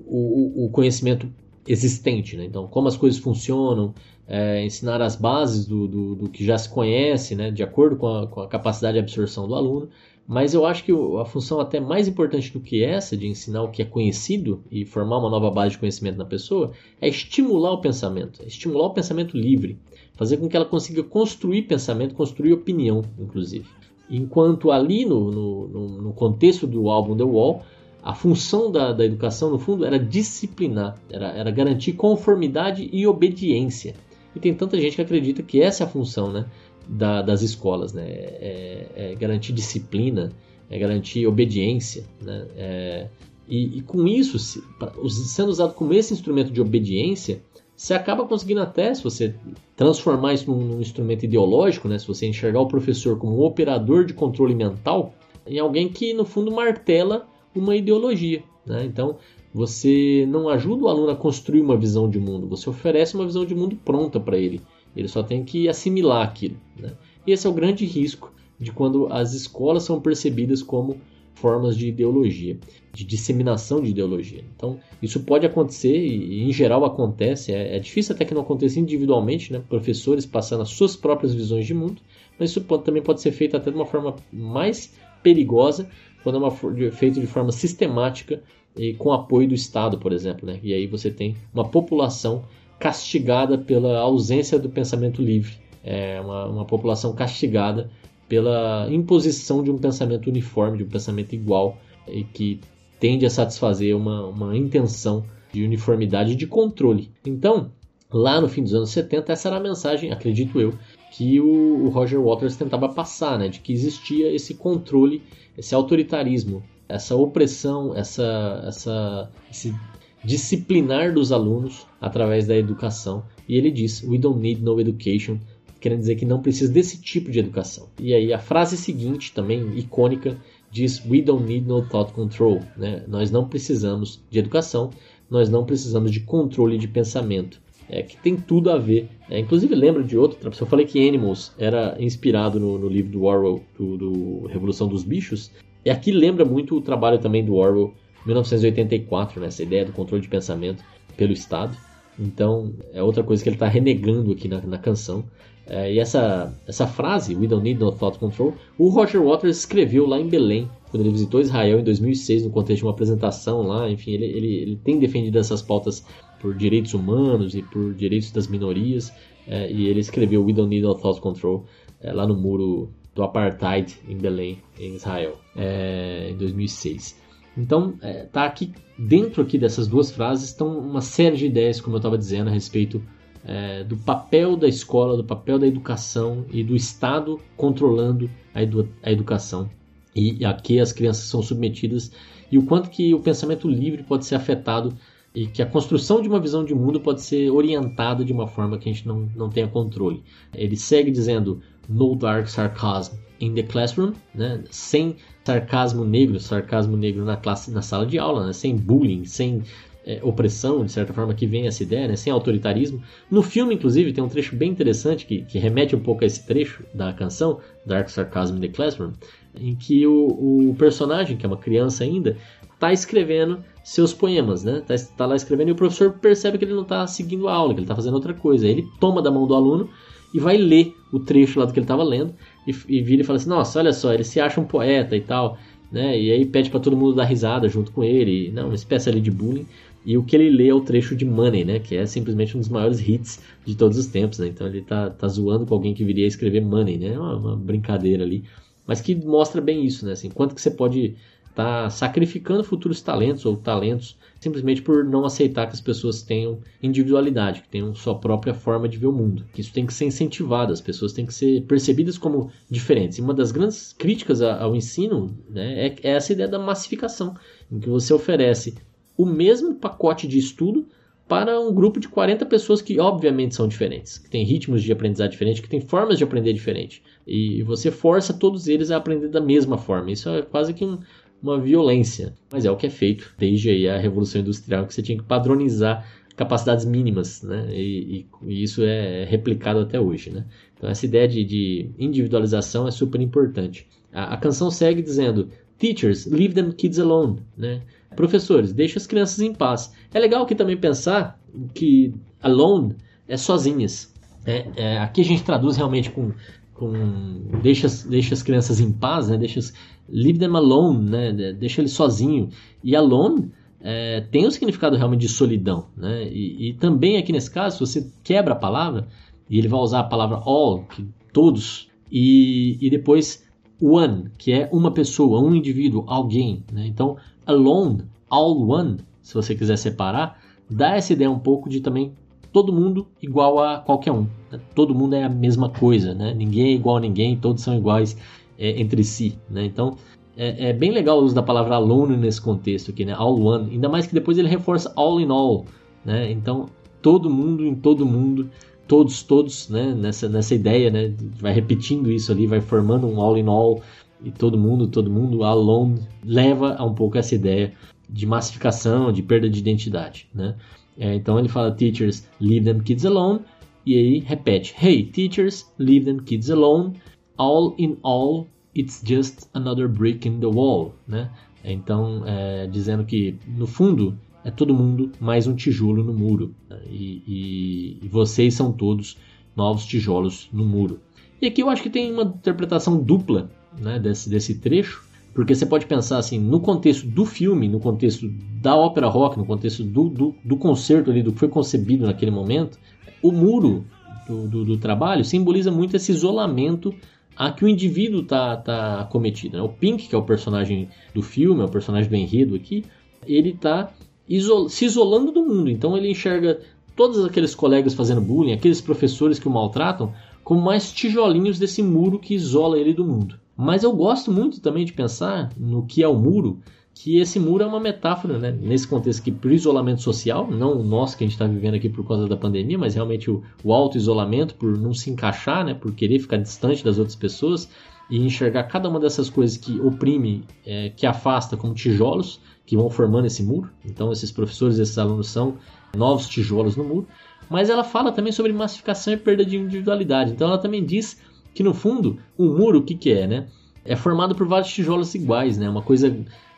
o, o, conhecimento existente, né? então como as coisas funcionam, é, ensinar as bases do, do, do, que já se conhece, né? de acordo com a, com a capacidade de absorção do aluno, mas eu acho que a função até mais importante do que essa, de ensinar o que é conhecido e formar uma nova base de conhecimento na pessoa, é estimular o pensamento, é estimular o pensamento livre, fazer com que ela consiga construir pensamento, construir opinião, inclusive. Enquanto ali no, no, no contexto do álbum The Wall, a função da, da educação, no fundo, era disciplinar, era, era garantir conformidade e obediência. E tem tanta gente que acredita que essa é a função né, da, das escolas, né? É, é, garantir disciplina, é garantir obediência, né? É, e, e, com isso, se, sendo usado como esse instrumento de obediência, você acaba conseguindo até, se você transformar isso num, num instrumento ideológico, né? se você enxergar o professor como um operador de controle mental, em alguém que, no fundo, martela uma ideologia. Né? Então, você não ajuda o aluno a construir uma visão de mundo, você oferece uma visão de mundo pronta para ele. Ele só tem que assimilar aquilo. Né? E esse é o grande risco de quando as escolas são percebidas como formas de ideologia, de disseminação de ideologia. Então, isso pode acontecer e, em geral, acontece. É, é, difícil até que não aconteça individualmente, né? professores passando as suas próprias visões de mundo, mas isso pode, também pode ser feito até de uma forma mais perigosa, quando é uma, feito de forma sistemática e com apoio do Estado, por exemplo. Né? E aí você tem uma população castigada pela ausência do pensamento livre, é uma, uma população castigada pela imposição de um pensamento uniforme, de um pensamento igual e que tende a satisfazer uma, uma intenção de uniformidade e de controle. Então, lá no fim dos anos 70, essa era a mensagem, acredito eu, que o, Roger Waters tentava passar, né, de que existia esse controle, esse autoritarismo, essa opressão, essa, essa, esse disciplinar dos alunos através da educação. E ele diz: We don't need no education querendo dizer que não precisa desse tipo de educação. E aí a frase seguinte, também icônica, diz We don't need no thought control. Né? Nós não precisamos de educação, nós não precisamos de controle de pensamento. É, que tem tudo a ver. É, inclusive lembra de outro, eu falei que Animals era inspirado no, no livro do Orwell, do, do, Revolução dos Bichos, e aqui lembra muito o trabalho também do Orwell, 1984, né, essa ideia do controle de pensamento pelo Estado. Então é outra coisa que ele está renegando aqui na, na canção. É, e essa, essa frase, We don't need no thought control, o Roger Waters escreveu lá em Belém, quando ele visitou Israel em 2006, no contexto de uma apresentação lá. Enfim, ele, ele, ele tem defendido essas pautas por direitos humanos e por direitos das minorias. É, e ele escreveu We don't need no thought control é, lá no muro do Apartheid em Belém, em Israel, é, em 2006. Então, é, tá aqui dentro aqui dessas duas frases estão uma série de ideias, como eu estava dizendo, a respeito é, do papel da escola, do papel da educação e do Estado controlando a, edu a educação e a que as crianças são submetidas e o quanto que o pensamento livre pode ser afetado e que a construção de uma visão de mundo pode ser orientada de uma forma que a gente não, não tenha controle. Ele segue dizendo no dark sarcasm in the classroom, né? sem sarcasmo negro, sarcasmo negro na classe, na sala de aula, né? sem bullying, sem é, opressão, de certa forma, que vem essa ideia, né? sem autoritarismo. No filme, inclusive, tem um trecho bem interessante que, que remete um pouco a esse trecho da canção, Dark Sarcasm in the Classroom, em que o, o personagem, que é uma criança ainda, está escrevendo seus poemas, né? Tá, tá, lá escrevendo e o professor percebe que ele não está seguindo a aula, que ele está fazendo outra coisa. Ele toma da mão do aluno e vai ler o trecho lá do que ele estava lendo e, e vira e fala assim: Nossa, olha só, ele se acha um poeta e tal, né? E aí pede para todo mundo dar risada junto com ele, não, uma espécie ali de bullying. E o que ele lê é o trecho de Money, né? Que é simplesmente um dos maiores hits de todos os tempos, né? Então ele tá, tá zoando com alguém que viria a escrever Money, né? Uma, uma brincadeira ali. Mas que mostra bem isso, né? Assim, quanto que você pode estar tá sacrificando futuros talentos ou talentos simplesmente por não aceitar que as pessoas tenham individualidade, que tenham sua própria forma de ver o mundo. Isso tem que ser incentivado, as pessoas têm que ser percebidas como diferentes. E uma das grandes críticas ao ensino né, é, é essa ideia da massificação, em que você oferece o mesmo pacote de estudo para um grupo de 40 pessoas que obviamente são diferentes, que têm ritmos de aprendizagem diferentes, que têm formas de aprender diferentes. E você força todos eles a aprender da mesma forma. Isso é quase que um, uma violência. Mas é o que é feito desde a Revolução Industrial, que você tinha que padronizar capacidades mínimas, né? E, e, e isso é replicado até hoje, né? Então essa ideia de, de individualização é super importante. A, a, canção segue dizendo: Teachers, leave them kids alone, né? Professores, deixe as crianças em paz. É legal aqui também pensar que alone é sozinhas. É, é, aqui a gente traduz realmente com, com deixa, deixa as crianças em paz, né? Deixa leave them alone, né? Deixa ele sozinho. E alone é, tem o significado realmente de solidão, né? E, e, também aqui nesse caso, se você quebra a palavra e ele vai usar a palavra all, que todos, e, e depois one, que é uma pessoa, um indivíduo, alguém, né? Então alone, all one, se você quiser separar, dá essa ideia um pouco de também todo mundo igual a qualquer um. Né? Todo mundo é a mesma coisa, né? Ninguém é igual a ninguém, todos são iguais é, entre si, né? Então é, é, bem legal o uso da palavra alone nesse contexto aqui, né? All one. Ainda mais que depois ele reforça all in all, né? Então todo mundo em todo mundo, todos, todos, né? Nessa, nessa ideia, né? Vai repetindo isso ali, vai formando um all in all e todo mundo, todo mundo alone leva a um pouco essa ideia de massificação, de perda de identidade, né? É, então ele fala teachers leave them kids alone e aí repete hey teachers leave them kids alone all in all it's just another brick in the wall, né? Então é, dizendo que no fundo é todo mundo mais um tijolo no muro né? e, e, e vocês são todos novos tijolos no muro. E aqui eu acho que tem uma interpretação dupla né, desse, desse trecho, porque você pode pensar assim, no contexto do filme, no contexto da ópera rock, no contexto do, do, do concerto ali, do que foi concebido naquele momento, o muro do, do, do trabalho simboliza muito esse isolamento a que o indivíduo está tá cometido. Né? O Pink, que é o personagem do filme, é o personagem do enredo aqui, ele está isol se isolando do mundo. Então ele enxerga todos aqueles colegas fazendo bullying, aqueles professores que o maltratam, como mais tijolinhos desse muro que isola ele do mundo. Mas eu gosto muito também de pensar no que é o muro, que esse muro é uma metáfora, né? nesse contexto aqui, o isolamento social, não o nosso que a gente está vivendo aqui por causa da pandemia, mas realmente o, o auto-isolamento, por não se encaixar, né? por querer ficar distante das outras pessoas e enxergar cada uma dessas coisas que oprime, é, que afasta como tijolos que vão formando esse muro. Então, esses professores, esses alunos são novos tijolos no muro. Mas ela fala também sobre massificação e perda de individualidade. Então, ela também diz que no fundo, um muro, o que, que é, né? É formado por vários tijolos iguais, né? Uma coisa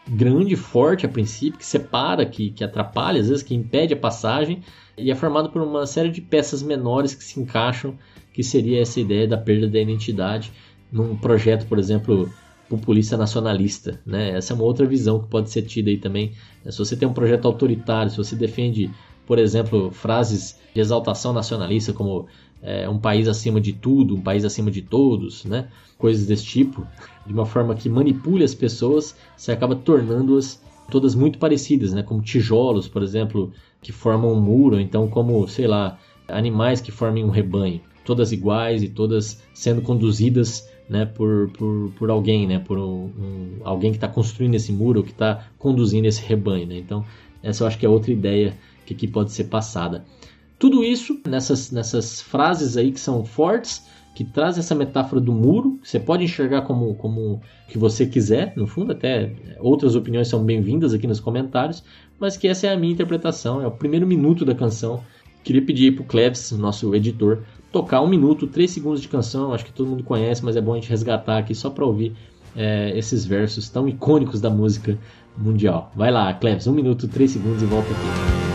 grande, forte a princípio, que separa, que, que atrapalha, às vezes que impede a passagem, e é formado por uma série de peças menores que se encaixam, que seria essa ideia da perda da identidade num projeto, por exemplo, populista nacionalista, né? Essa é uma outra visão que pode ser tida aí também. Se você tem um projeto autoritário, se você defende, por exemplo, frases de exaltação nacionalista como é, um país acima de tudo, um país acima de todos, né? Coisas desse tipo, de uma forma que manipule as pessoas, você acaba tornando-as todas muito parecidas, né? Como tijolos, por exemplo, que formam um muro, então como, sei lá, animais que formem um rebanho, todas iguais e todas sendo conduzidas né, por, por, por alguém, né, por um, um alguém que está construindo esse muro, que está conduzindo esse rebanho. Né? Então, essa eu acho que é outra ideia que aqui pode ser passada. Tudo isso nessas, nessas frases aí que são fortes, que traz essa metáfora do muro, que você pode enxergar como, como que você quiser, no fundo, até outras opiniões são bem-vindas aqui nos comentários, mas que essa é a minha interpretação, é o primeiro minuto da canção. Queria pedir para o Cleves, nosso editor, tocar um minuto, três segundos de canção, acho que todo mundo conhece, mas é bom a gente resgatar aqui só para ouvir é, esses versos tão icônicos da música mundial. Vai lá, Cleves, um minuto, três segundos e volta aqui.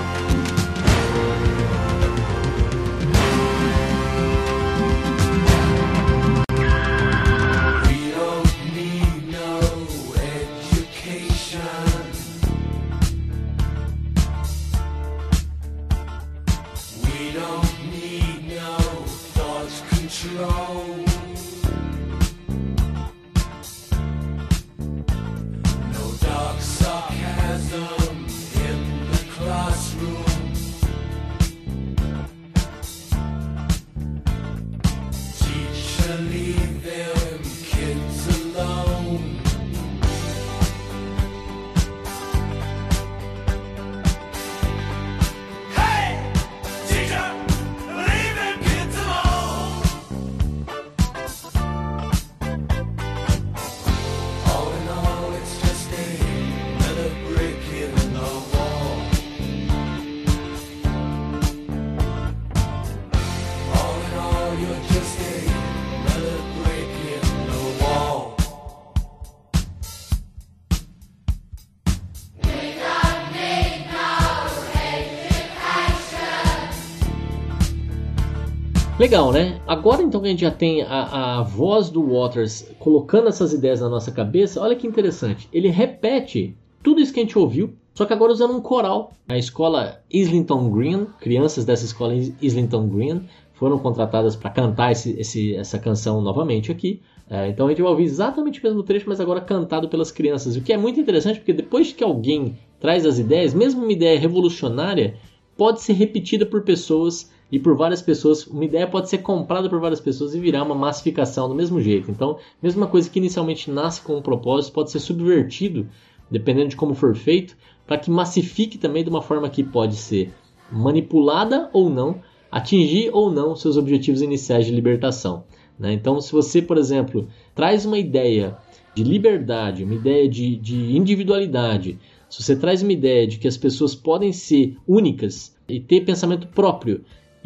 Legal, né? Agora então que a gente já tem a, a voz do Waters colocando essas ideias na nossa cabeça, olha que interessante. Ele repete tudo isso que a gente ouviu, só que agora usando um coral. A escola Islington Green, crianças dessa escola Islington Green, foram contratadas para cantar esse, esse, essa canção novamente aqui. É, então a gente vai ouvir exatamente o mesmo trecho, mas agora cantado pelas crianças. O que é muito interessante, porque depois que alguém traz as ideias, mesmo uma ideia revolucionária, pode ser repetida por pessoas e por várias pessoas. Uma ideia pode ser comprada por várias pessoas e virar uma massificação do mesmo jeito. Então, mesma coisa que inicialmente nasce com um propósito pode ser subvertido, dependendo de como for feito, para que massifique também de uma forma que pode ser manipulada ou não, atingir ou não seus objetivos iniciais de libertação. Né? Então, se você, por exemplo, traz uma ideia de liberdade, uma ideia de, de individualidade, se você traz uma ideia de que as pessoas podem ser únicas e ter pensamento próprio,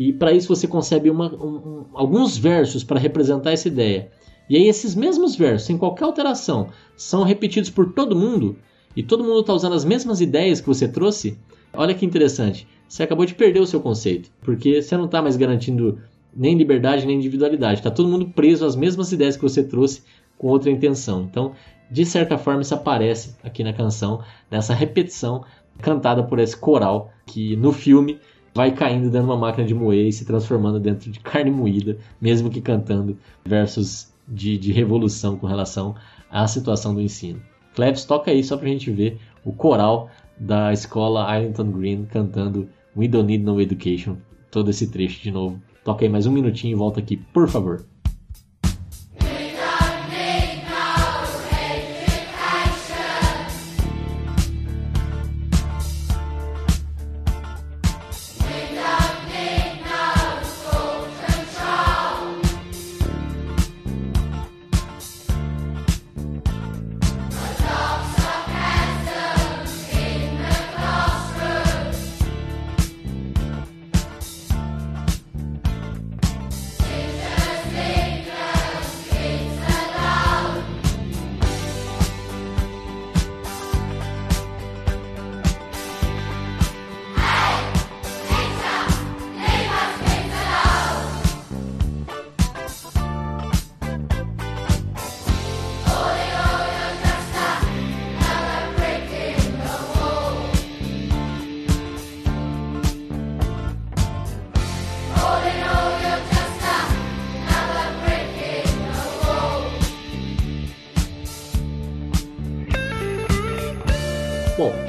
e para isso você concebe uma, um, alguns versos para representar essa ideia, e aí esses mesmos versos, sem qualquer alteração, são repetidos por todo mundo, e todo mundo está usando as mesmas ideias que você trouxe, olha que interessante. Você acabou de perder o seu conceito, porque você não está mais garantindo nem liberdade nem individualidade. Está todo mundo preso às mesmas ideias que você trouxe com outra intenção. Então, de certa forma, isso aparece aqui na canção, nessa repetição cantada por esse coral que no filme vai caindo dentro de uma máquina de moer e se transformando dentro de carne moída, mesmo que cantando versos de, de revolução com relação à situação do ensino. Cleves toca aí só pra gente ver o coral da escola Arlington Green cantando We Don't Need No Education, todo esse trecho de novo Toca aí mais um minutinho e volta aqui, por favor.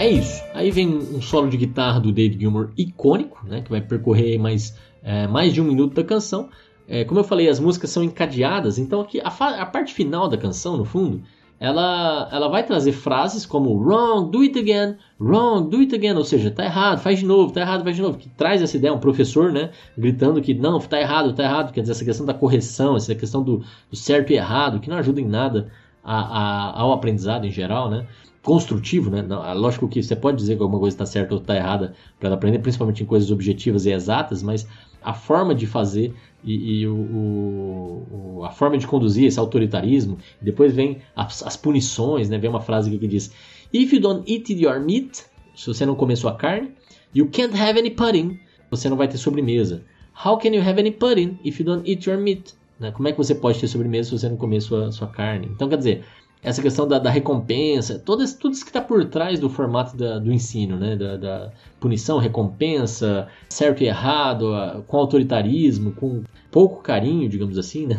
É isso. Aí vem um solo de guitarra do David Gilmour icônico, né, que vai percorrer mais, é, mais de um minuto da canção. É, como eu falei, as músicas são encadeadas, então aqui a, a, parte final da canção, no fundo, ela, ela vai trazer frases como wrong, do it again, wrong, do it again, ou seja, tá errado, faz de novo, tá errado, faz de novo, que traz essa ideia, um professor, né, gritando que não, tá errado, tá errado, quer dizer, essa questão da correção, essa questão do, do certo e errado, que não ajuda em nada a, a, ao aprendizado em geral, né construtivo, né? Não, é lógico que você pode dizer que alguma coisa está certa ou está errada para aprender, principalmente em coisas objetivas e exatas, mas a forma de fazer e, e o, o, a forma de conduzir esse autoritarismo, depois vem as, as, punições, né? Vem uma frase aqui que diz: If you don't eat your meat, se você não comer sua carne, you can't have any pudding, você não vai ter sobremesa. How can you have any pudding if you don't eat your meat? Né? Como é que você pode ter sobremesa se você não comer sua, sua carne? Então, quer dizer, essa questão da, da recompensa, tudo isso que está por trás do formato da, do ensino, né? Da, da, punição, recompensa, certo e errado, com autoritarismo, com pouco carinho, digamos assim, né?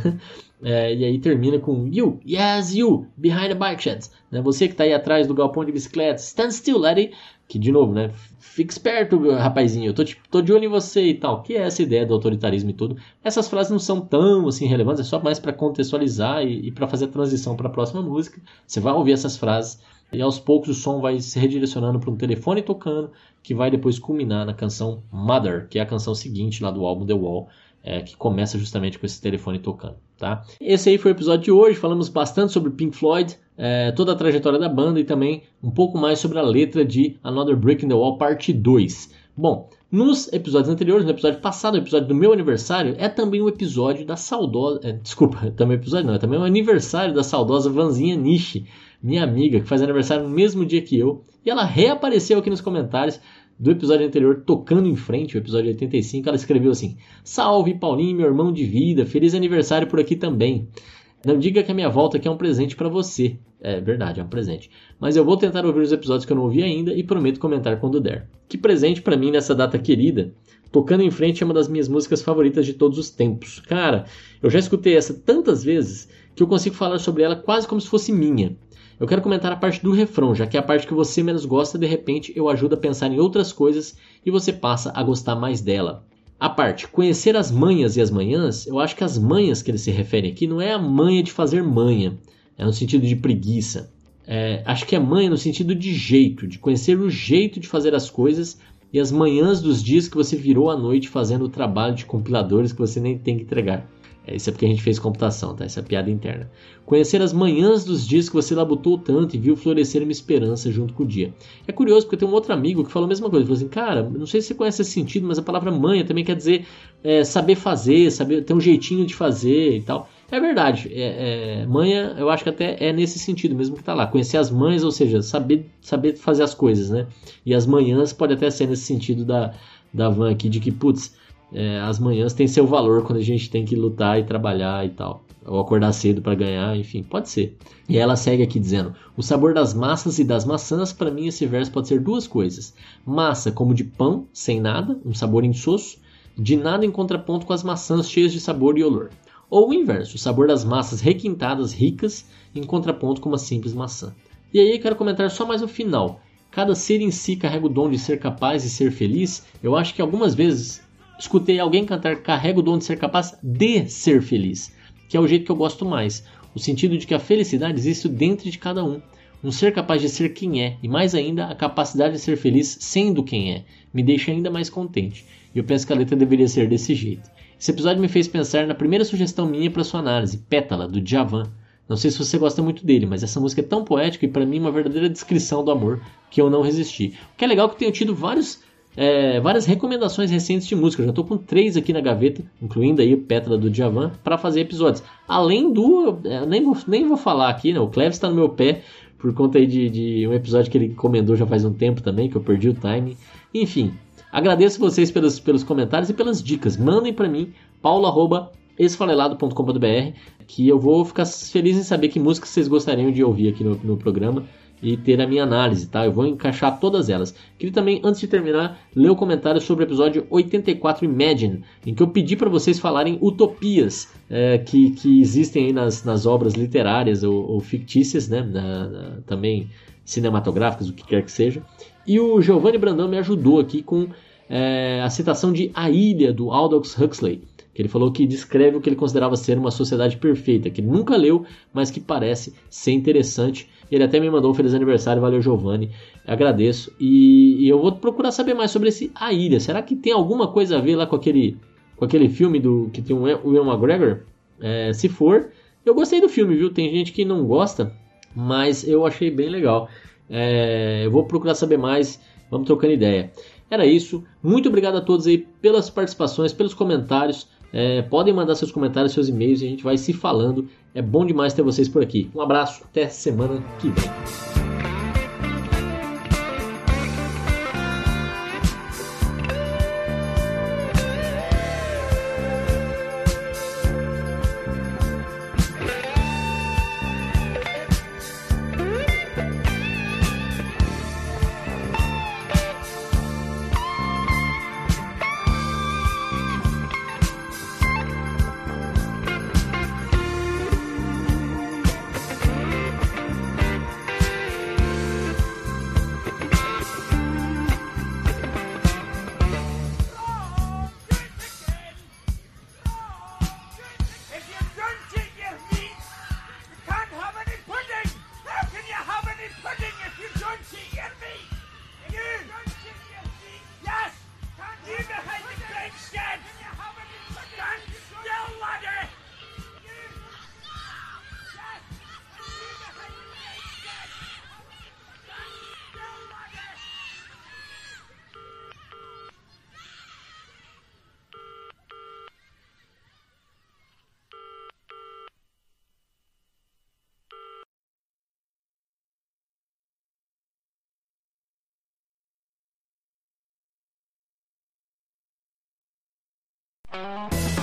É, e aí termina com You, yes, you, behind the bike sheds. Né? Você que está aí atrás do galpão de bicicletas, stand still, Eddie. Que, de novo, né? Fique esperto, rapazinho, eu tô, tô de olho em você e tal. Que é essa ideia do autoritarismo e tudo. Essas frases não são tão, assim, relevantes, é só mais para contextualizar e, e para fazer a transição para a próxima música. Você vai ouvir essas frases e aos poucos o som vai se redirecionando para um telefone tocando, que vai depois culminar na canção Mother, que é a canção seguinte lá do álbum The Wall, é, que começa justamente com esse telefone tocando, tá? Esse aí foi o episódio de hoje, falamos bastante sobre Pink Floyd, é, toda a trajetória da banda e também um pouco mais sobre a letra de Another Brick in the Wall parte 2. Bom, nos episódios anteriores, no episódio passado, o episódio do meu aniversário, é também o um episódio da saudosa. É, desculpa, (laughs) também episódio não, é também o um aniversário da saudosa Vanzinha Nishi, minha amiga, que faz aniversário no mesmo dia que eu. E ela reapareceu aqui nos comentários do episódio anterior, tocando em frente, o episódio 85, ela escreveu assim: Salve Paulinho, meu irmão de vida, feliz aniversário por aqui também. Não diga que a minha volta aqui é um presente para você. É verdade, é um presente. Mas eu vou tentar ouvir os episódios que eu não ouvi ainda e prometo comentar quando der. Que presente para mim nessa data querida Tocando em Frente é uma das minhas músicas favoritas de todos os tempos. Cara, eu já escutei essa tantas vezes que eu consigo falar sobre ela quase como se fosse minha. Eu quero comentar a parte do refrão, já que é a parte que você menos gosta, de repente eu ajudo a pensar em outras coisas e você passa a gostar mais dela. A parte conhecer as manhas e as manhãs, eu acho que as manhas que ele se refere aqui não é a manha de fazer manha, é no sentido de preguiça. É, acho que é manha no sentido de jeito, de conhecer o jeito de fazer as coisas e as manhãs dos dias que você virou à noite fazendo o trabalho de compiladores que você nem tem que entregar. É, isso é porque a gente fez computação, tá? Essa é piada interna. Conhecer as manhãs dos dias que você labutou tanto e viu florescer uma esperança junto com o dia. É curioso porque tem um outro amigo que falou a mesma coisa. Falou assim, cara, não sei se você conhece esse sentido, mas a palavra manha também quer dizer é, saber fazer, saber ter um jeitinho de fazer e tal. É verdade. É, é, manha, eu acho que até é nesse sentido mesmo que tá lá. Conhecer as mães, ou seja, saber, saber fazer as coisas, né? E as manhãs pode até ser nesse sentido da, da van aqui, de que, putz, é, as manhãs têm seu valor quando a gente tem que lutar e trabalhar e tal. Ou acordar cedo para ganhar, enfim, pode ser. E ela segue aqui dizendo: O sabor das massas e das maçãs, para mim, esse verso pode ser duas coisas: massa como de pão, sem nada, um sabor insosso, de nada em contraponto com as maçãs cheias de sabor e olor. Ou o inverso, o sabor das massas requintadas, ricas, em contraponto com uma simples maçã. E aí quero comentar só mais o final. Cada ser em si carrega o dom de ser capaz e ser feliz. Eu acho que algumas vezes escutei alguém cantar Carrega o dom de ser capaz de ser feliz, que é o jeito que eu gosto mais. O sentido de que a felicidade existe dentro de cada um. Um ser capaz de ser quem é, e mais ainda, a capacidade de ser feliz sendo quem é, me deixa ainda mais contente. E eu penso que a letra deveria ser desse jeito. Esse episódio me fez pensar na primeira sugestão minha para sua análise, Pétala, do Djavan. Não sei se você gosta muito dele, mas essa música é tão poética e para mim uma verdadeira descrição do amor que eu não resisti. O que é legal é que tenho tido vários é, várias recomendações recentes de música. Eu já estou com três aqui na gaveta, incluindo aí Petra do Djavan, para fazer episódios. Além do. É, nem, vou, nem vou falar aqui, né? O Cleves está no meu pé por conta aí de, de, um episódio que ele encomendou já faz um tempo também, que eu perdi o time. Enfim, agradeço vocês pelos, pelos comentários e pelas dicas. Mandem para mim, paulo.esfalelado.com.br, que eu vou ficar feliz em saber que músicas vocês gostariam de ouvir aqui no, no programa e ter a minha análise, tá? Eu vou encaixar todas elas. Queria também, antes de terminar, ler o comentário sobre o episódio 84 Imagine, em que eu pedi para vocês falarem utopias é, que, que existem aí nas, nas obras literárias ou, ou fictícias, né? Na, na, também cinematográficas, o que quer que seja. E o Giovanni Brandão me ajudou aqui com é, a citação de A Ilha, do Aldous Huxley que ele falou que descreve o que ele considerava ser uma sociedade perfeita, que ele nunca leu, mas que parece ser interessante. Ele até me mandou um feliz aniversário, valeu Giovanni, agradeço. E, e, eu vou procurar saber mais sobre esse A Ilha. Será que tem alguma coisa a ver lá com aquele, com aquele filme do que tem o Will McGregor? É, se for, eu gostei do filme, viu? Tem gente que não gosta, mas eu achei bem legal. É, eu vou procurar saber mais, vamos trocando ideia. Era isso. Muito obrigado a todos aí pelas participações, pelos comentários. É, podem mandar seus comentários, seus e-mails e a gente vai se falando. É bom demais ter vocês por aqui. Um abraço, até semana que vem.